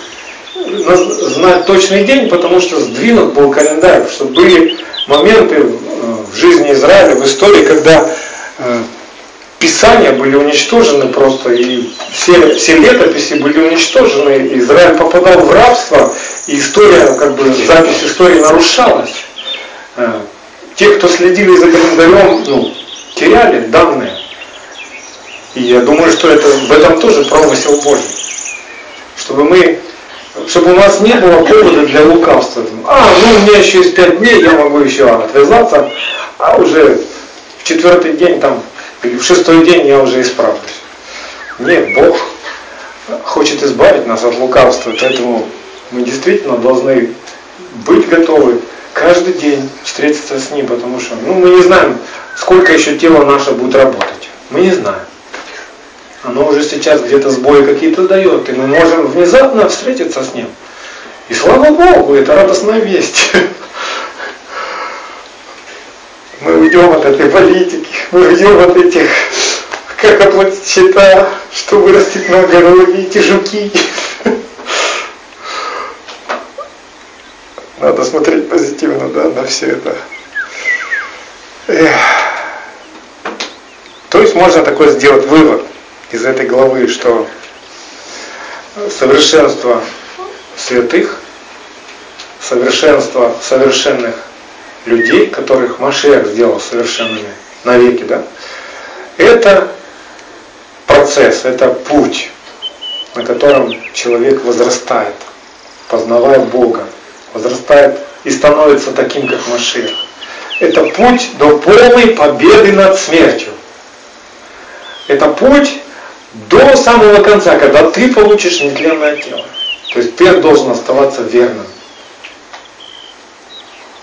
знать точный день? Потому что сдвинут был календарь, что были моменты в жизни Израиля, в истории, когда э, Писания были уничтожены просто, и все, все летописи были уничтожены, Израиль попадал в рабство, и история, как бы запись истории нарушалась. Э, те, кто следили за календарем, ну, теряли данные. И я думаю, что это, в этом тоже промысел Божий. Чтобы мы, чтобы у нас не было повода для лукавства. А, ну у меня еще есть пять дней, я могу еще отвязаться, а уже в четвертый день там, или в шестой день я уже исправлюсь. Нет, Бог хочет избавить нас от лукавства, поэтому мы действительно должны быть готовы каждый день встретиться с Ним, потому что ну, мы не знаем, сколько еще тело наше будет работать. Мы не знаем. Оно уже сейчас где-то сбои какие-то дает, и мы можем внезапно встретиться с Ним. И слава Богу, это радостная весть. *laughs* Мы уйдем от этой политики, мы уйдем от этих, как оплатить счета, что вырастет на огороде, эти жуки. *laughs* Надо смотреть позитивно да, на все это. Эх. То есть можно такой сделать вывод из этой главы, что совершенство святых, совершенство совершенных людей, которых Машех сделал совершенными навеки, да, это процесс, это путь, на котором человек возрастает, познавая Бога, возрастает и становится таким, как Машех. Это путь до полной победы над смертью. Это путь до самого конца, когда ты получишь нетленное тело. То есть ты должен оставаться верным.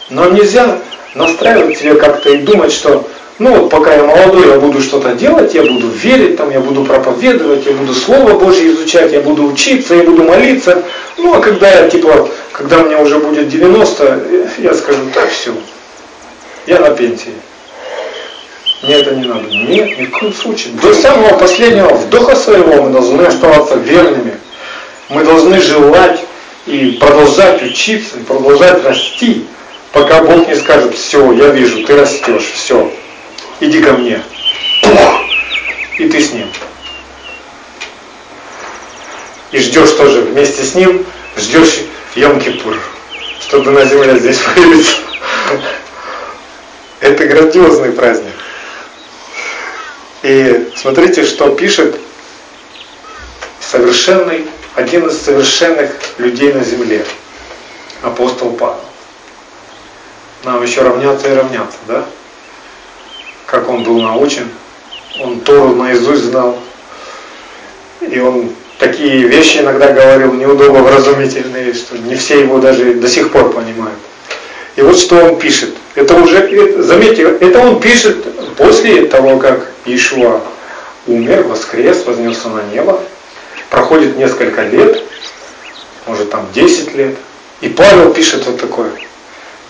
Но нельзя настраивать себя как-то и думать, что ну вот пока я молодой, я буду что-то делать, я буду верить, там, я буду проповедовать, я буду Слово Божье изучать, я буду учиться, я буду молиться. Ну а когда я, типа, когда мне уже будет 90, я скажу, так все, я на пенсии. Мне это не надо. Нет, ни в коем случае. До самого последнего вдоха своего мы должны оставаться верными. Мы должны желать и продолжать учиться, и продолжать расти, пока Бог не скажет, все, я вижу, ты растешь, все, иди ко мне. И ты с ним. И ждешь тоже вместе с ним, ждешь Йом-Кипур, чтобы на земле здесь *laughs* появиться. Это грандиозный праздник. И смотрите, что пишет совершенный, один из совершенных людей на земле, апостол Павел. Нам еще равняться и равняться, да? Как он был научен, он Тору наизусть знал, и он такие вещи иногда говорил неудобно вразумительные, что не все его даже до сих пор понимают. И вот что он пишет. Это уже, заметьте, это он пишет после того, как Ишуа умер, воскрес, вознесся на небо. Проходит несколько лет, может там 10 лет. И Павел пишет вот такое.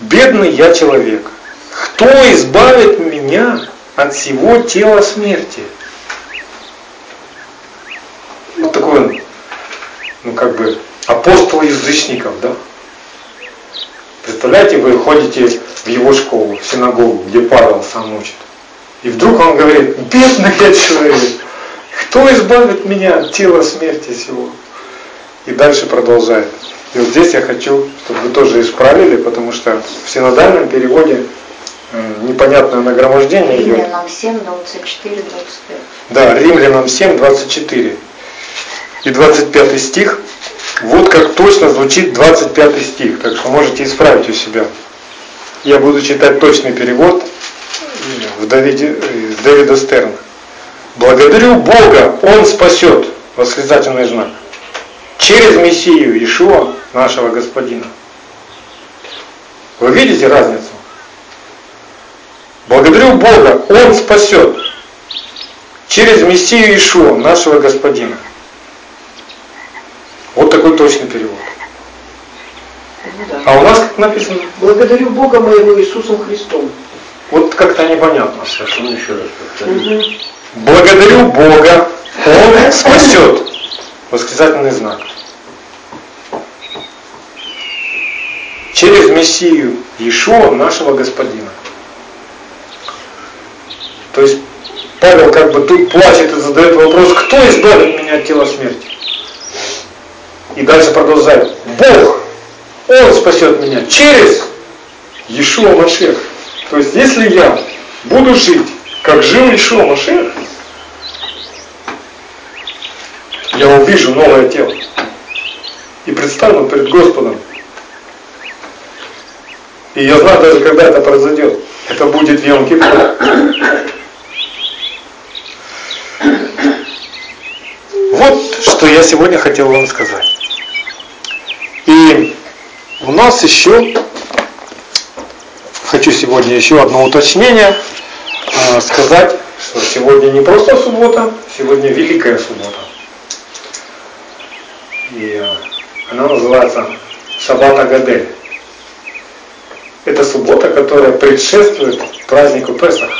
Бедный я человек. Кто избавит меня от всего тела смерти? Вот такой он, ну как бы, апостол язычников, да? Представляете, вы ходите в его школу, в синагогу, где Павел сам учит. И вдруг он говорит, бедный я человек, кто избавит меня от тела смерти сего? И дальше продолжает. И вот здесь я хочу, чтобы вы тоже исправили, потому что в синодальном переводе непонятное нагромождение идет. Римлянам 7, 24, 25. Да, Римлянам 7, 24 и 25 стих. Вот как точно звучит 25 стих, так что можете исправить у себя. Я буду читать точный перевод в Давиде, в Стерна. Благодарю Бога, Он спасет, восклицательный знак, через Мессию Ишуа, нашего Господина. Вы видите разницу? Благодарю Бога, Он спасет через Мессию Ишуа, нашего Господина. Вот такой точный перевод. Ну, да. А у нас как написано? Благодарю Бога моего Иисусом Христом. Вот как-то непонятно. Совершенно еще раз повторю. Благодарю Бога, Он спасет. Восклицательный знак. Через Мессию Иешуа, нашего Господина. То есть Павел как бы тут плачет и задает вопрос, кто избавит меня от тела смерти? И дальше продолжает. Бог, Он спасет меня через Иешуа Машех. То есть, если я буду жить, как жил Ишуа Машех, я увижу новое тело и предстану перед Господом. И я знаю даже, когда это произойдет. Это будет в Йом Вот что я сегодня хотел вам сказать. И у нас еще хочу сегодня еще одно уточнение э, сказать, что сегодня не просто суббота, сегодня Великая суббота. И она называется Шаббат Агадель. Это суббота, которая предшествует празднику Песах.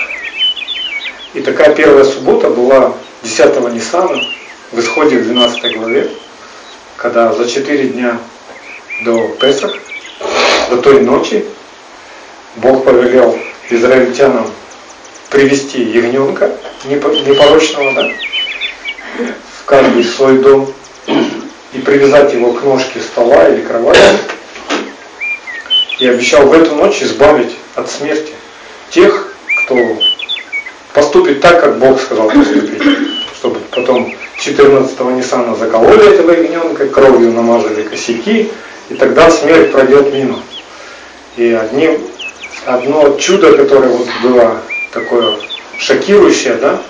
И такая первая суббота была 10 Ниссана в исходе в 12 главе, когда за 4 дня до Песах, до той ночи, Бог повелел израильтянам привести ягненка непорочного, да, в каждый свой дом и привязать его к ножке стола или кровати. И обещал в эту ночь избавить от смерти тех, кто поступит так, как Бог сказал поступить. Чтобы потом 14-го Ниссана закололи этого ягненка, кровью намазали косяки, и тогда смерть пройдет мимо. И одним, одно чудо, которое вот было такое шокирующее, да,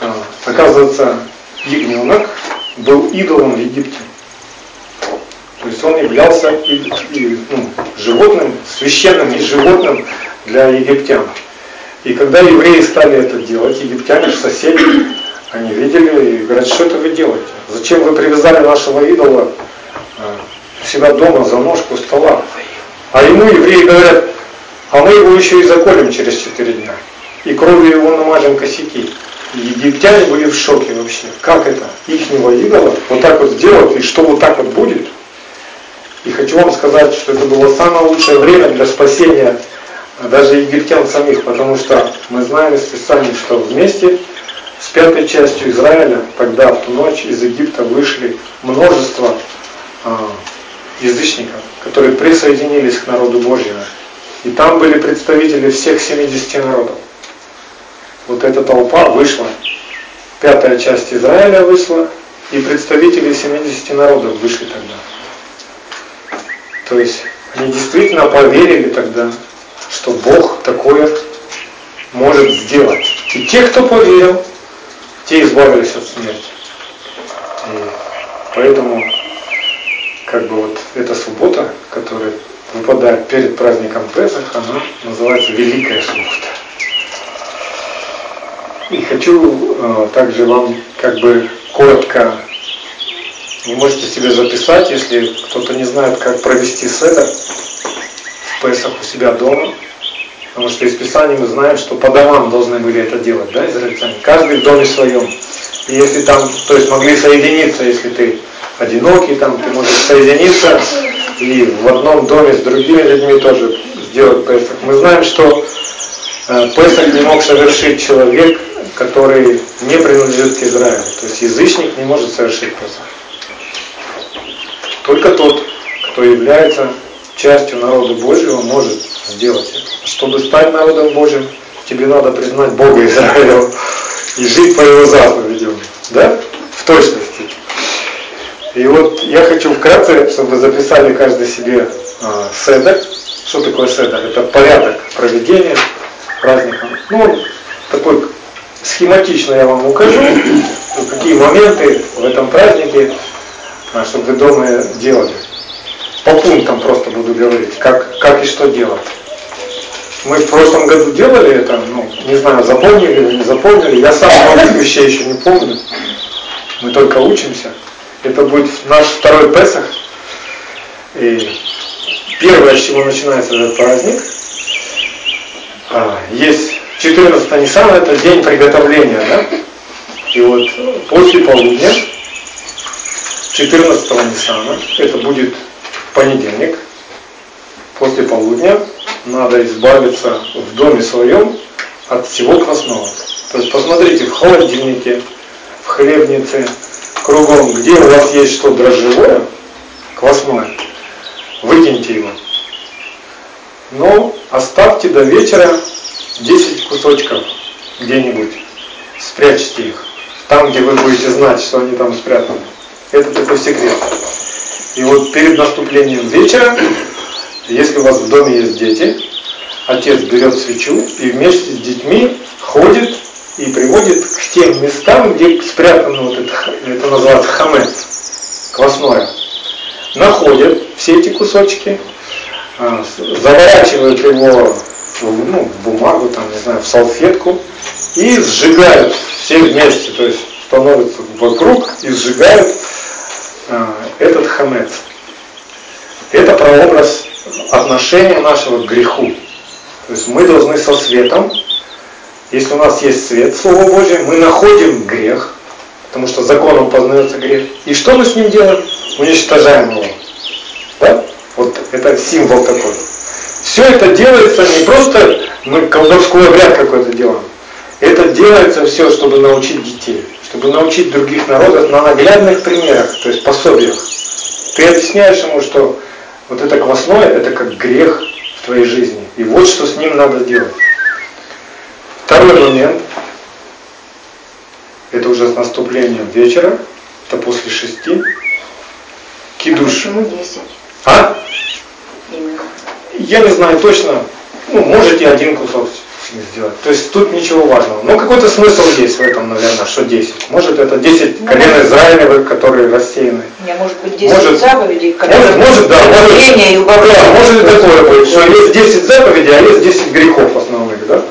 а, оказывается, ягненок был идолом в Египте. То есть он являлся и, и, ну, животным, священным и животным для египтян. И когда евреи стали это делать, египтяне, соседи, они видели и говорят, что это вы делаете? Зачем вы привязали нашего идола у себя дома за ножку стола? А ему евреи говорят, а мы его еще и заколем через четыре дня. И кровью его намажем косяки. И египтяне были в шоке вообще. Как это? Ихнего идола вот так вот сделать, и что вот так вот будет? И хочу вам сказать, что это было самое лучшее время для спасения даже египтян самих, потому что мы знаем из Писания, что вместе с пятой частью Израиля, тогда в ту ночь из Египта вышли множество а, язычников, которые присоединились к народу Божьему. И там были представители всех 70 народов. Вот эта толпа вышла, пятая часть Израиля вышла, и представители 70 народов вышли тогда. То есть они действительно поверили тогда, что Бог такое может сделать. И те, кто поверил, те избавились от смерти. И поэтому как бы вот эта суббота, которая выпадает перед праздником Песах, она называется Великая суббота. И хочу э, также вам как бы коротко, вы можете себе записать, если кто-то не знает, как провести седер в Песах у себя дома, потому что из Писания мы знаем, что по домам должны были это делать, да, израильтяне, каждый в доме своем. И если там, то есть могли соединиться, если ты одинокий, там ты можешь соединиться и в одном доме с другими людьми тоже сделать Песах. Мы знаем, что э, Песах не мог совершить человек, который не принадлежит к Израилю. То есть язычник не может совершить Песах. Только тот, кто является частью народа Божьего, может сделать это. Чтобы стать народом Божьим, тебе надо признать Бога Израиля и жить по его заповедям. Да? В точности. И вот я хочу вкратце, чтобы записали каждый себе э, седер. Что такое седер? Это порядок проведения праздника. Ну, такой схематично я вам укажу, *coughs* какие моменты в этом празднике, а, чтобы вы дома делали. По пунктам просто буду говорить, как, как и что делать. Мы в прошлом году делали это, ну, не знаю, запомнили или не запомнили. Я сам многих вещей еще не помню. Мы только учимся. Это будет наш второй Песах. И первое, с чего начинается этот праздник, а, есть 14 Ниссана, это день приготовления, да? И вот после полудня, 14 Ниссана, это будет понедельник, после полудня надо избавиться в доме своем от всего квасного. То есть посмотрите в холодильнике, в хлебнице, кругом, где у вас есть что дрожжевое, квасное, выкиньте его. Но оставьте до вечера 10 кусочков где-нибудь, спрячьте их, там, где вы будете знать, что они там спрятаны. Это такой секрет. И вот перед наступлением вечера, если у вас в доме есть дети, отец берет свечу и вместе с детьми ходит и приводит к тем местам, где спрятано вот это, это называется хамет, квасное. Находят все эти кусочки, а, заворачивают его ну, в бумагу, там, не знаю, в салфетку и сжигают все вместе, то есть становятся вокруг и сжигают а, этот хамец. Это прообраз отношения нашего к греху. То есть мы должны со светом если у нас есть свет, Слово Божье, мы находим грех, потому что законом познается грех. И что мы с ним делаем? Уничтожаем его. Да? Вот это символ такой. Все это делается не просто мы колдовской обряд какой-то делаем. Это делается все, чтобы научить детей, чтобы научить других народов на наглядных примерах, то есть пособиях. Ты объясняешь ему, что вот это квасное, это как грех в твоей жизни. И вот что с ним надо делать. Второй момент, это уже с наступлением вечера, это после шести. Кидуш. Почему 10? А? Именно. я не знаю точно, ну, можете один кусок сделать. То есть тут ничего важного. Но какой-то смысл есть в этом, наверное, что 10. Может это 10 колен Израилевых, которые рассеяны. Не, может быть 10 Может- заповедей, Может, может, да, может, Убавление и убавление. да, может и такое быть, что есть 10 заповедей, а есть 10 грехов основных, да?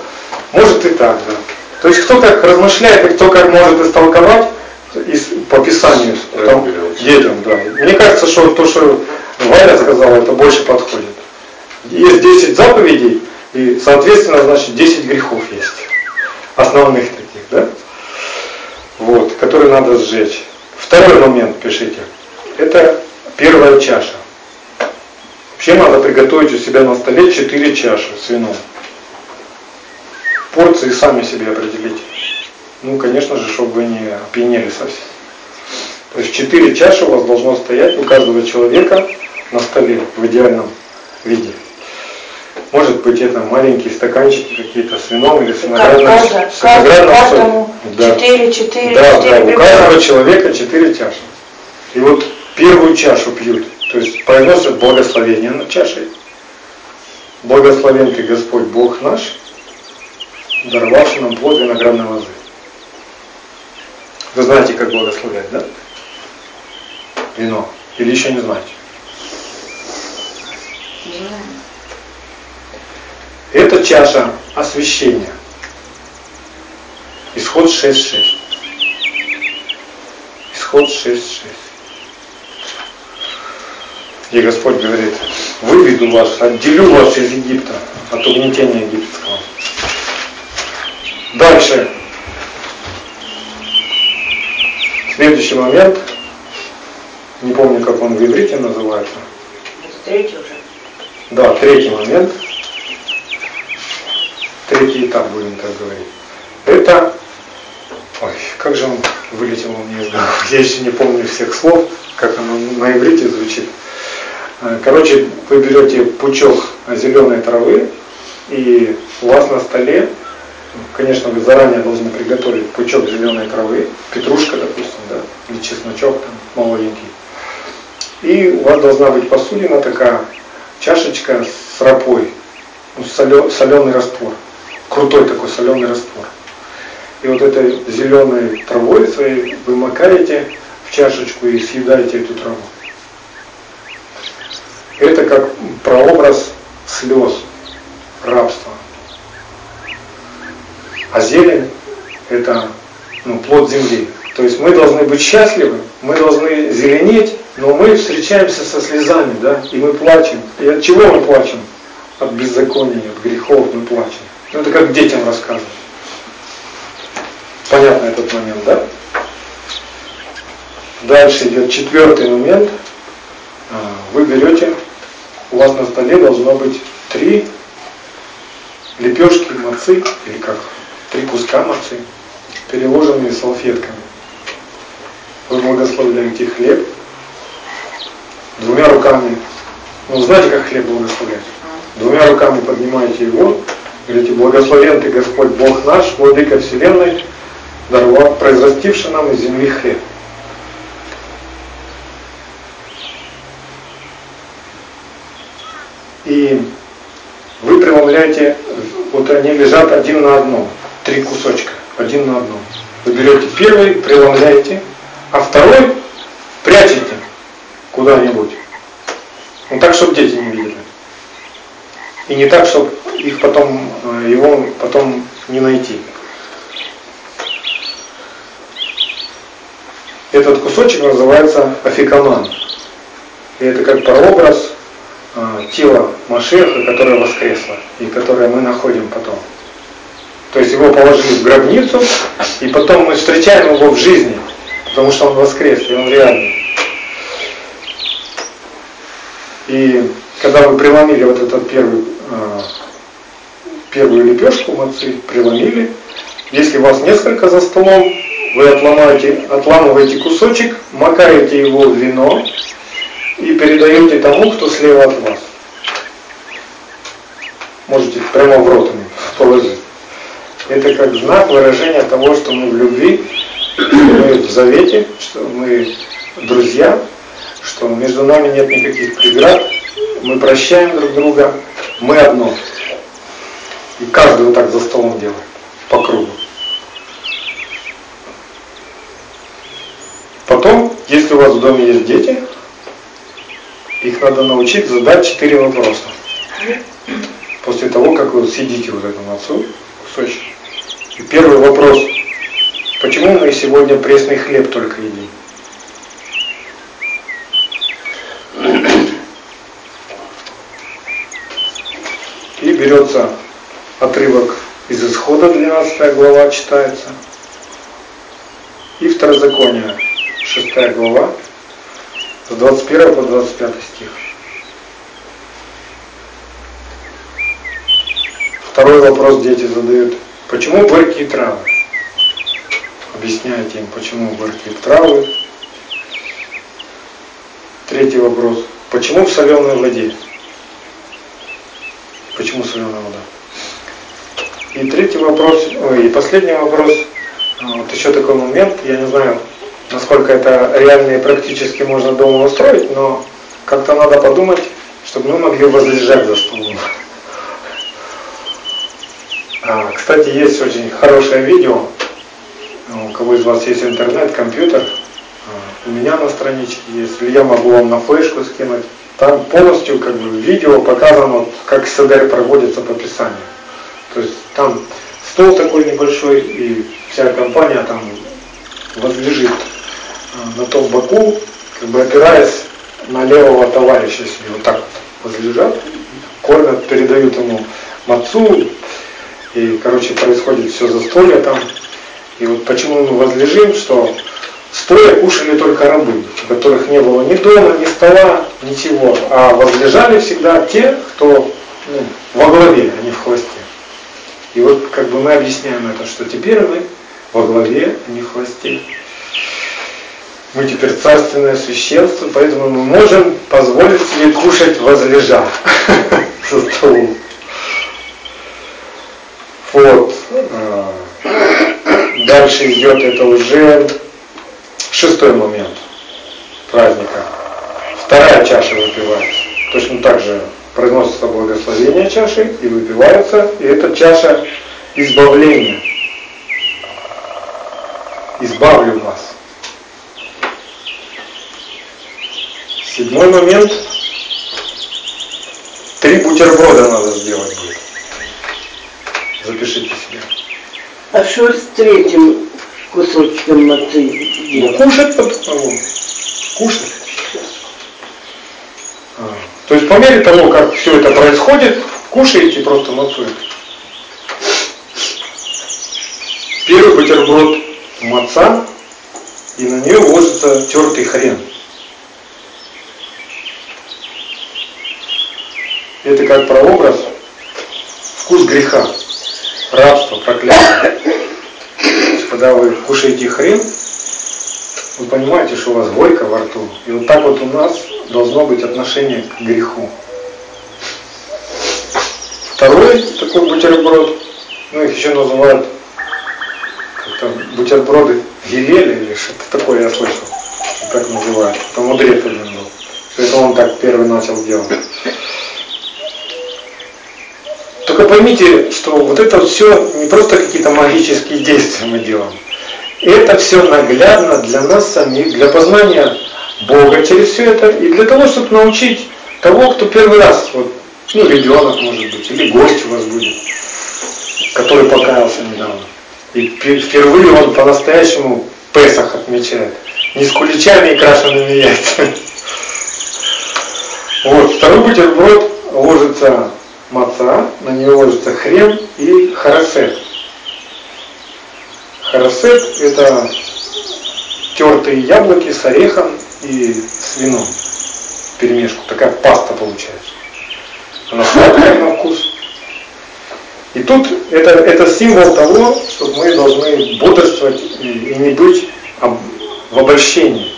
Может и так, да. То есть кто как размышляет и кто как может истолковать из- по Писанию там, детям, да. Мне кажется, что то, что Валя сказала, это больше подходит. Есть 10 заповедей, и, соответственно, значит, 10 грехов есть. Основных таких, да? Вот, которые надо сжечь. Второй момент пишите. Это первая чаша. Вообще надо приготовить у себя на столе 4 чаши с вином. Порции сами себе определите. Ну, конечно же, чтобы вы не опьянели совсем. То есть 4 чаши у вас должно стоять у каждого человека на столе в идеальном виде. Может быть это маленькие стаканчики какие-то с вином или с виноградным, Каждому, с виноградным каждому. Да. 4, 4, Да, 4 да, у прибора. каждого человека четыре чаши. И вот первую чашу пьют, то есть произносят благословение над чашей. Благословен ты Господь Бог наш, даровавший нам плод виноградной лозы. Вы знаете, как благословлять, да? Вино. Или еще не знаете? Это чаша освящения. Исход 6.6. Исход 6.6. И Господь говорит, выведу вас, отделю вас из Египта, от угнетения египетского. Дальше. Следующий момент. Не помню, как он в иврите называется. Это третий уже. Да, третий момент. Третий этап, будем так говорить. Это... Ой, как же он вылетел у меня из головы. Я еще не помню всех слов, как оно на иврите звучит. Э, Короче, вы берете пучок зеленой травы, и у вас на столе, конечно, вы заранее должны приготовить пучок зеленой травы, петрушка, допустим, да, или чесночок там молоденький. И у вас должна быть посудина такая, чашечка с рапой, ну, соленый раствор, крутой такой соленый раствор. И вот этой зеленой травой своей вы макаете в чашечку и съедаете эту траву. Это как прообраз слез, рабства. А зелень – это ну, плод земли. То есть мы должны быть счастливы, мы должны зеленеть, но мы встречаемся со слезами, да, и мы плачем. И от чего мы плачем? От беззакония, от грехов мы плачем. Ну, это как детям рассказывать. Понятно этот момент, да? Дальше идет четвертый момент. А, Вы берете, у вас на столе должно быть три лепешки мацы, или как, три куска мацы, переложенные салфетками. Вы благословляете хлеб двумя руками. Ну, знаете, как хлеб благословлять? Двумя руками поднимаете его, говорите, благословен ты Господь Бог наш, владыка вселенной, даровав, произрастивший нам из земли хлеб. И вы преломляете, вот они лежат один на одном, три кусочка, один на одном. Вы берете первый, преломляете, а второй прячете куда-нибудь. Ну так, чтобы дети не видели. И не так, чтобы их потом, э, его потом не найти. Этот кусочек называется афикаман. И это как прообраз э, тела Машеха, которое воскресло, и которое мы находим потом. То есть его положили в гробницу, и потом мы встречаем его в жизни, потому что он воскрес, и он реальный. И когда вы преломили вот этот первый, э, первую лепешку мацы, преломили, если у вас несколько за столом, вы отломаете, отламываете кусочек, макаете его в вино и передаете тому, кто слева от вас. Можете прямо в рот ему положить. Это как знак выражения того, что мы в любви, что мы в завете, что мы друзья, что между нами нет никаких преград, мы прощаем друг друга, мы одно. И каждый вот так за столом делает, по кругу. Потом, если у вас в доме есть дети, их надо научить задать четыре вопроса. После того, как вы съедите вот этому отцу кусочек. И первый вопрос. Почему мы сегодня пресный хлеб только едим? И берется отрывок из исхода, 12 глава читается. И второзаконие, 6 глава, с 21 по 25 стих. Второй вопрос дети задают. Почему горькие травы? Объясняйте им, почему горькие травы. Третий вопрос. Почему в соленой воде? Почему соленая вода? И третий вопрос, ой, и последний вопрос. А, вот еще такой момент, я не знаю, насколько это реально и практически можно дома устроить, но как-то надо подумать, чтобы мы могли возлежать за столом. А, кстати, есть очень хорошее видео. У кого из вас есть интернет, компьютер, а, у меня на страничке есть, или я могу вам на флешку скинуть. Там полностью как бы видео показано, как СДР проводится по Писанию. То есть там стол такой небольшой, и вся компания там возлежит на том боку, как бы опираясь на левого товарища себе, вот так вот возлежат, кормят, передают ему мацу, и, короче, происходит все застолье там. И вот почему мы возлежим, что стоя кушали только рабы, у которых не было ни дома, ни стола, ничего, а возлежали всегда те, кто ну, во главе, а не в хвосте. И вот как бы мы объясняем это, что теперь мы во главе, а не в хвосте. Мы теперь царственное священство, поэтому мы можем позволить себе кушать возлежа *laughs* за столом. Вот. А, дальше идет это уже шестой момент праздника. Вторая чаша выпивается. Точно так же произносится благословение чаши и выпивается. И это чаша избавления. Избавлю вас. Седьмой момент. Три бутерброда надо сделать будет. Запишите себе. А что с третьим кусочком мацы? Ну, кушать потом. Кушать. А. То есть по мере того, как все это происходит, кушаете просто мацу. Первый бутерброд маца, и на нее ложится тертый хрен. Это как прообраз вкус греха, рабство, проклятие. Когда вы кушаете хрен, вы понимаете, что у вас горько во рту. И вот так вот у нас должно быть отношение к греху. Второй такой бутерброд, ну их еще называют как-то бутерброды Гилеля или что-то такое я слышал, так называют. Это мудрец один был. Это он так первый начал делать. Только поймите, что вот это все не просто какие-то магические действия мы делаем. Это все наглядно для нас самих, для познания Бога через все это, и для того, чтобы научить того, кто первый раз, вот, ну, ребенок может быть, или гость у вас будет, который покаялся недавно. И впервые он по-настоящему Песах отмечает. Не с куличами и крашенными яйцами. *laughs* Вот, второй бутерброд ложится маца, на нее ложится хрен и харасет. Харасет это тертые яблоки с орехом и с вином перемешку. Такая паста получается. Она сладкая на вкус. И тут это, это символ того, что мы должны бодрствовать и, и не быть об, в обольщении.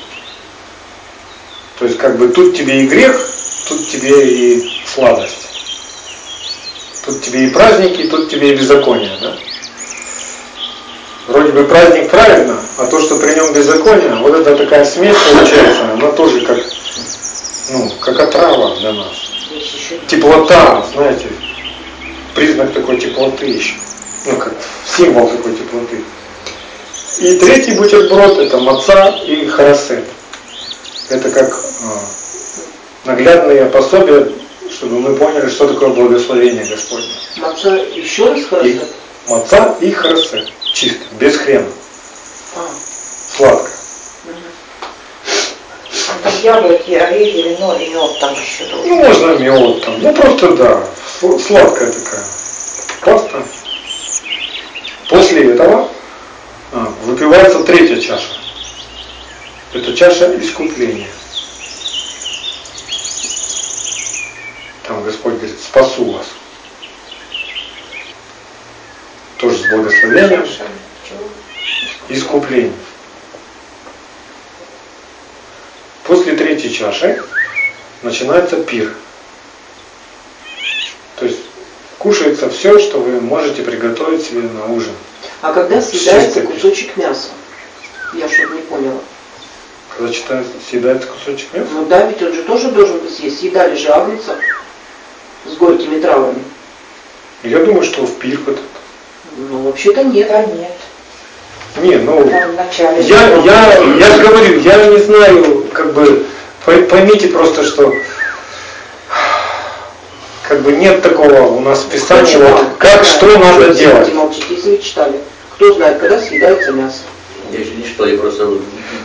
То есть как бы тут тебе и грех, тут тебе и сладость. Тут тебе и праздники, тут тебе и беззаконие, да? Вроде бы праздник правильно, а то, что при нем беззаконие, вот это такая смесь получается, она тоже как ну, как отрава для нас. Теплота, знаете, признак такой теплоты еще. Ну, как символ такой теплоты. И третий бутерброд это маца и харасет. Это как а, наглядные пособия, чтобы мы поняли, что такое благословение Господне. Маца еще раз хорошо. маца и харасет. Чисто, без хрена. А, Сладко. Там яблоки, орехи, вино и мед там еще должен. Ну, можно мед там. Ну, просто да, сл- сладкая такая паста. После этого а, выпивается третья чаша. Это чаша искупления. Там Господь говорит, спасу вас. Тоже с благословением. Искупление. После третьей чаши начинается пир. То есть кушается все, что вы можете приготовить себе на ужин. а когда съедается кусочек мяса? Я что-то не поняла. Когда читает, съедается кусочек мяса, Ну да, ведь он же тоже должен быть съесть. Съедали же агнца с горькими травами. я думаю, что в пир этот. Ну, вообще-то нет. Да нет. Не, ну, начале. я, я, я же говорю, я не знаю, как бы, пой- поймите просто, что как бы нет такого у нас Почему? вот, как, что надо вы делать. молчите, если вы читали. Кто знает, когда съедается мясо? Я еще не читал, я просто...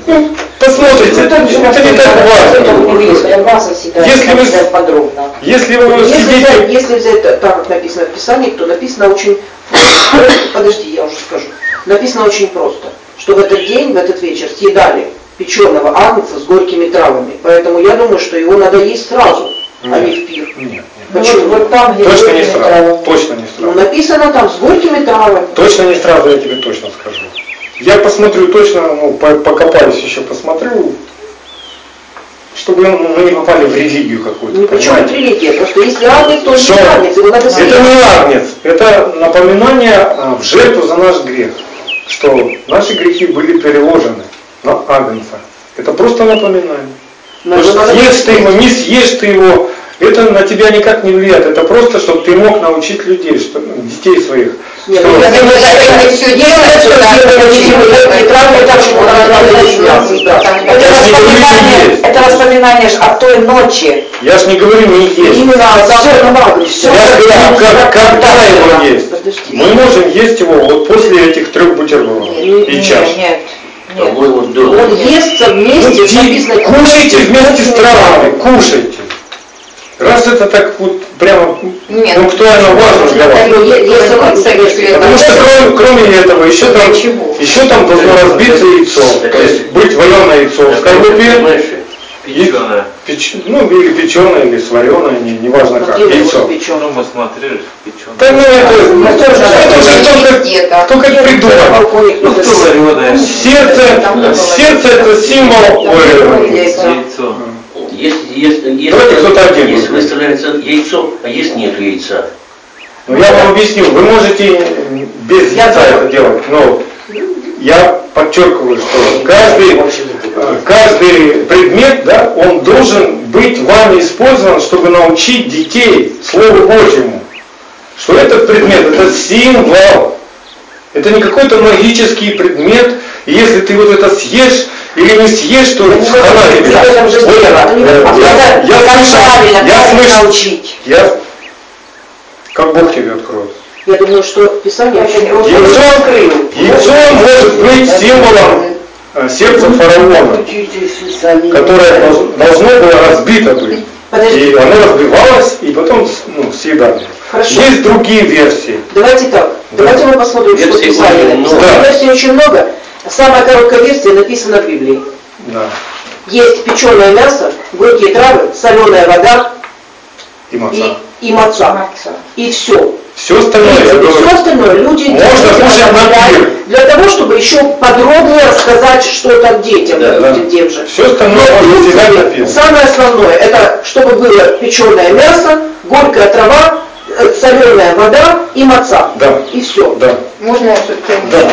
Ну, посмотрите, это не так важно. Если вы- подробно. Если вы Если взять, сидите, если взять так, как написано в Писании, то написано очень подожди, я уже скажу. Написано очень просто, что в этот день, в этот вечер съедали печеного агнца с горькими травами. Поэтому я думаю, что его надо есть сразу, а не в пир. нет, нет, Ну, Почему? Вот, вот там, где точно не сразу, травами. точно не Ну, сразу. написано там с горькими травами. Точно не сразу, я тебе точно скажу. Я посмотрю точно, ну, по- покопаюсь еще, посмотрю, чтобы ну, мы не попали в религию какую-то. Ну, почему это религия? Просто если агнец, то он не агнец, его надо съесть. Это не агнец, это напоминание а, в жертву за наш грех, что наши грехи были переложены на агнца. Это просто напоминание. Но Потому что съешь ты его, не съешь ты его, это на тебя никак не влияет. Это просто, чтобы ты мог научить людей, что, ну, детей своих. Нет, что- ну, Если мы хотим все делать, что то что. Это воспоминание, о той ночи. Я ж не говорю не есть. Именно магнии. Всё. Я же говорю, как, когда его есть. Подожди. Мы можем есть его вот после этих трех бутербродов и чаш. Нет, нет. Он естся вместе, кушайте вместе с травами, кушайте. Раз это так вот прямо, Нет. ну кто оно важно для вас? Ну, если Потому что кроме, кроме этого еще там, Для еще там должно разбиться яйцо. То есть быть вареное яйцо в скорлупе, Понимаешь, печеное. печ- ну или печеное, или свареное, не, неважно как, яйцо. Ну, мы смотрели, печеный. Да ну это, Мы тоже это уже кто как, кто как придумал. Ну, кто вареное? Сердце, сердце это символ, ой, Яйцо. Яйцо. Если, если, если, Давайте кто-то один если выставляется яйцо, а если нет яйца, Ну я вам объясню, вы можете без яйца это делать, но я подчеркиваю, что каждый, каждый предмет, да, он должен быть вами использован, чтобы научить детей Слову Божьему. Что этот предмет, это символ. Это не какой-то магический предмет, и если ты вот это съешь или не съешь, то хана тебе. в А я- слышал, я слышал, я, как Бог тебе откроет. Я думаю, что Писание Яйцо, яйцо может быть символом э, сердца фараона, которое долж- должно было разбито быть. Подожди. И оно разбивалось, и потом ну, съедали. Хорошо. Есть другие версии. Давайте так. Давайте мы посмотрим, что Писание написано. Версий очень много. Самая короткая версия написана в Библии. Да. Есть печеное мясо, горькие травы, соленая вода И маца. и, и маца. Маца. И все. Все остальное, И говорю, все остальное люди Можно кушать на пир. для того, чтобы еще подробнее рассказать что-то детям, Да, да. тем же. все остальное Но, можно съедать на пир. Самое основное, это чтобы было печеное мясо, горькая трава, соленая вода и маца. Да. И все. Да. Можно я тут Да.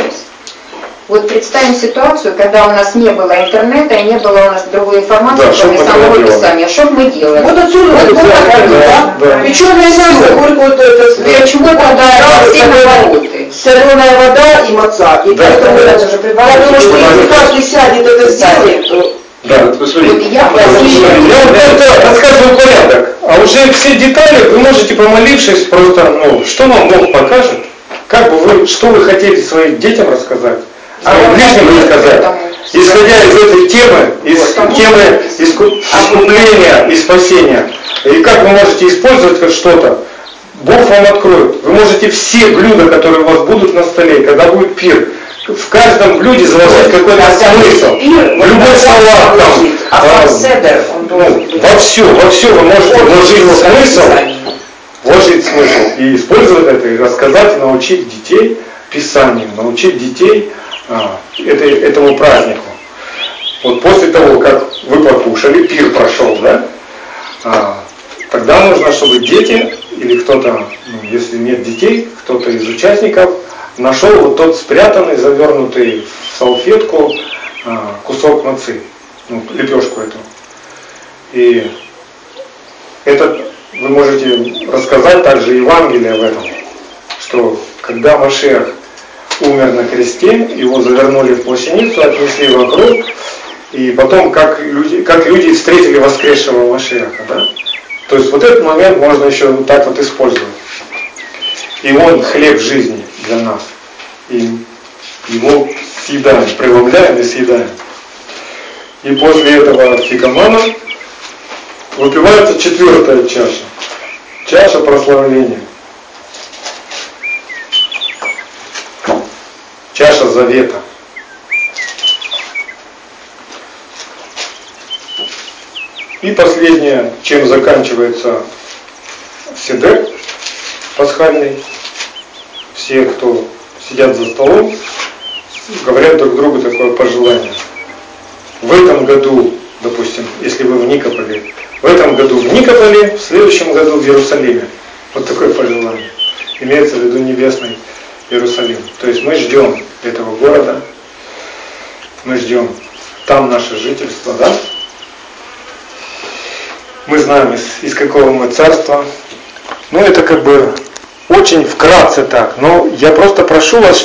Вот представим ситуацию, когда у нас не было интернета и не было у нас другой информации, Да, кроме самого писания. Что бы мы делали? Вот отсюда Вот это, да, да? да. Печеное мясо, горько вот это, Для чего тогда все навороты? соленая вода и маца. И Да, поэтому да, я тоже я думаю, что если каждый сядет это сделает, то Да. Вот Посмотрите. я Я просила. вот это рассказываю порядок, а уже все детали вы можете, помолившись, просто, ну, что вам Бог покажет, как бы вы, что вы хотели своим детям рассказать, ближним это рассказать, потому- исходя из этой темы, из темы иску- искупления и спасения, и как вы можете использовать что-то, Бог вам откроет. Вы можете все блюда, которые у вас будут на столе, когда будет пир, в каждом блюде заложить какой-то смысл. В любой салат там. А а, ну, во все, во все вы можете вложить смысл, вложить смысл и использовать это, и рассказать, научить детей Писанию, научить детей а, этому празднику. Вот после того, как вы покушали, пир прошел, да, а, тогда нужно, чтобы дети или кто-то, ну, если нет детей, кто-то из участников нашел вот тот спрятанный, завернутый в салфетку а, кусок мацы, ну, лепешку эту. И это вы можете рассказать также Евангелие в этом, что когда Машех умер на кресте, его завернули в плащаницу, отнесли вокруг, и потом как люди, как люди встретили воскресшего Машеха, да? То есть вот этот момент можно еще вот так вот использовать. И он хлеб жизни для нас. И его съедаем, преломляем и съедаем. И после этого фикомана выпивается четвертая чаша. Чаша прославления. Чаша завета. И последнее, чем заканчивается седер пасхальный. Все, кто сидят за столом, говорят друг другу такое пожелание. В этом году, допустим, если вы в Никополе, в этом году в Никополе, в следующем году в Иерусалиме. Вот такое пожелание. Имеется в виду небесный Иерусалим. То есть мы ждем этого города, мы ждем там наше жительство, да? Мы знаем, из, из какого мы царства. Ну, это как бы очень вкратце так. Но я просто прошу вас, чтобы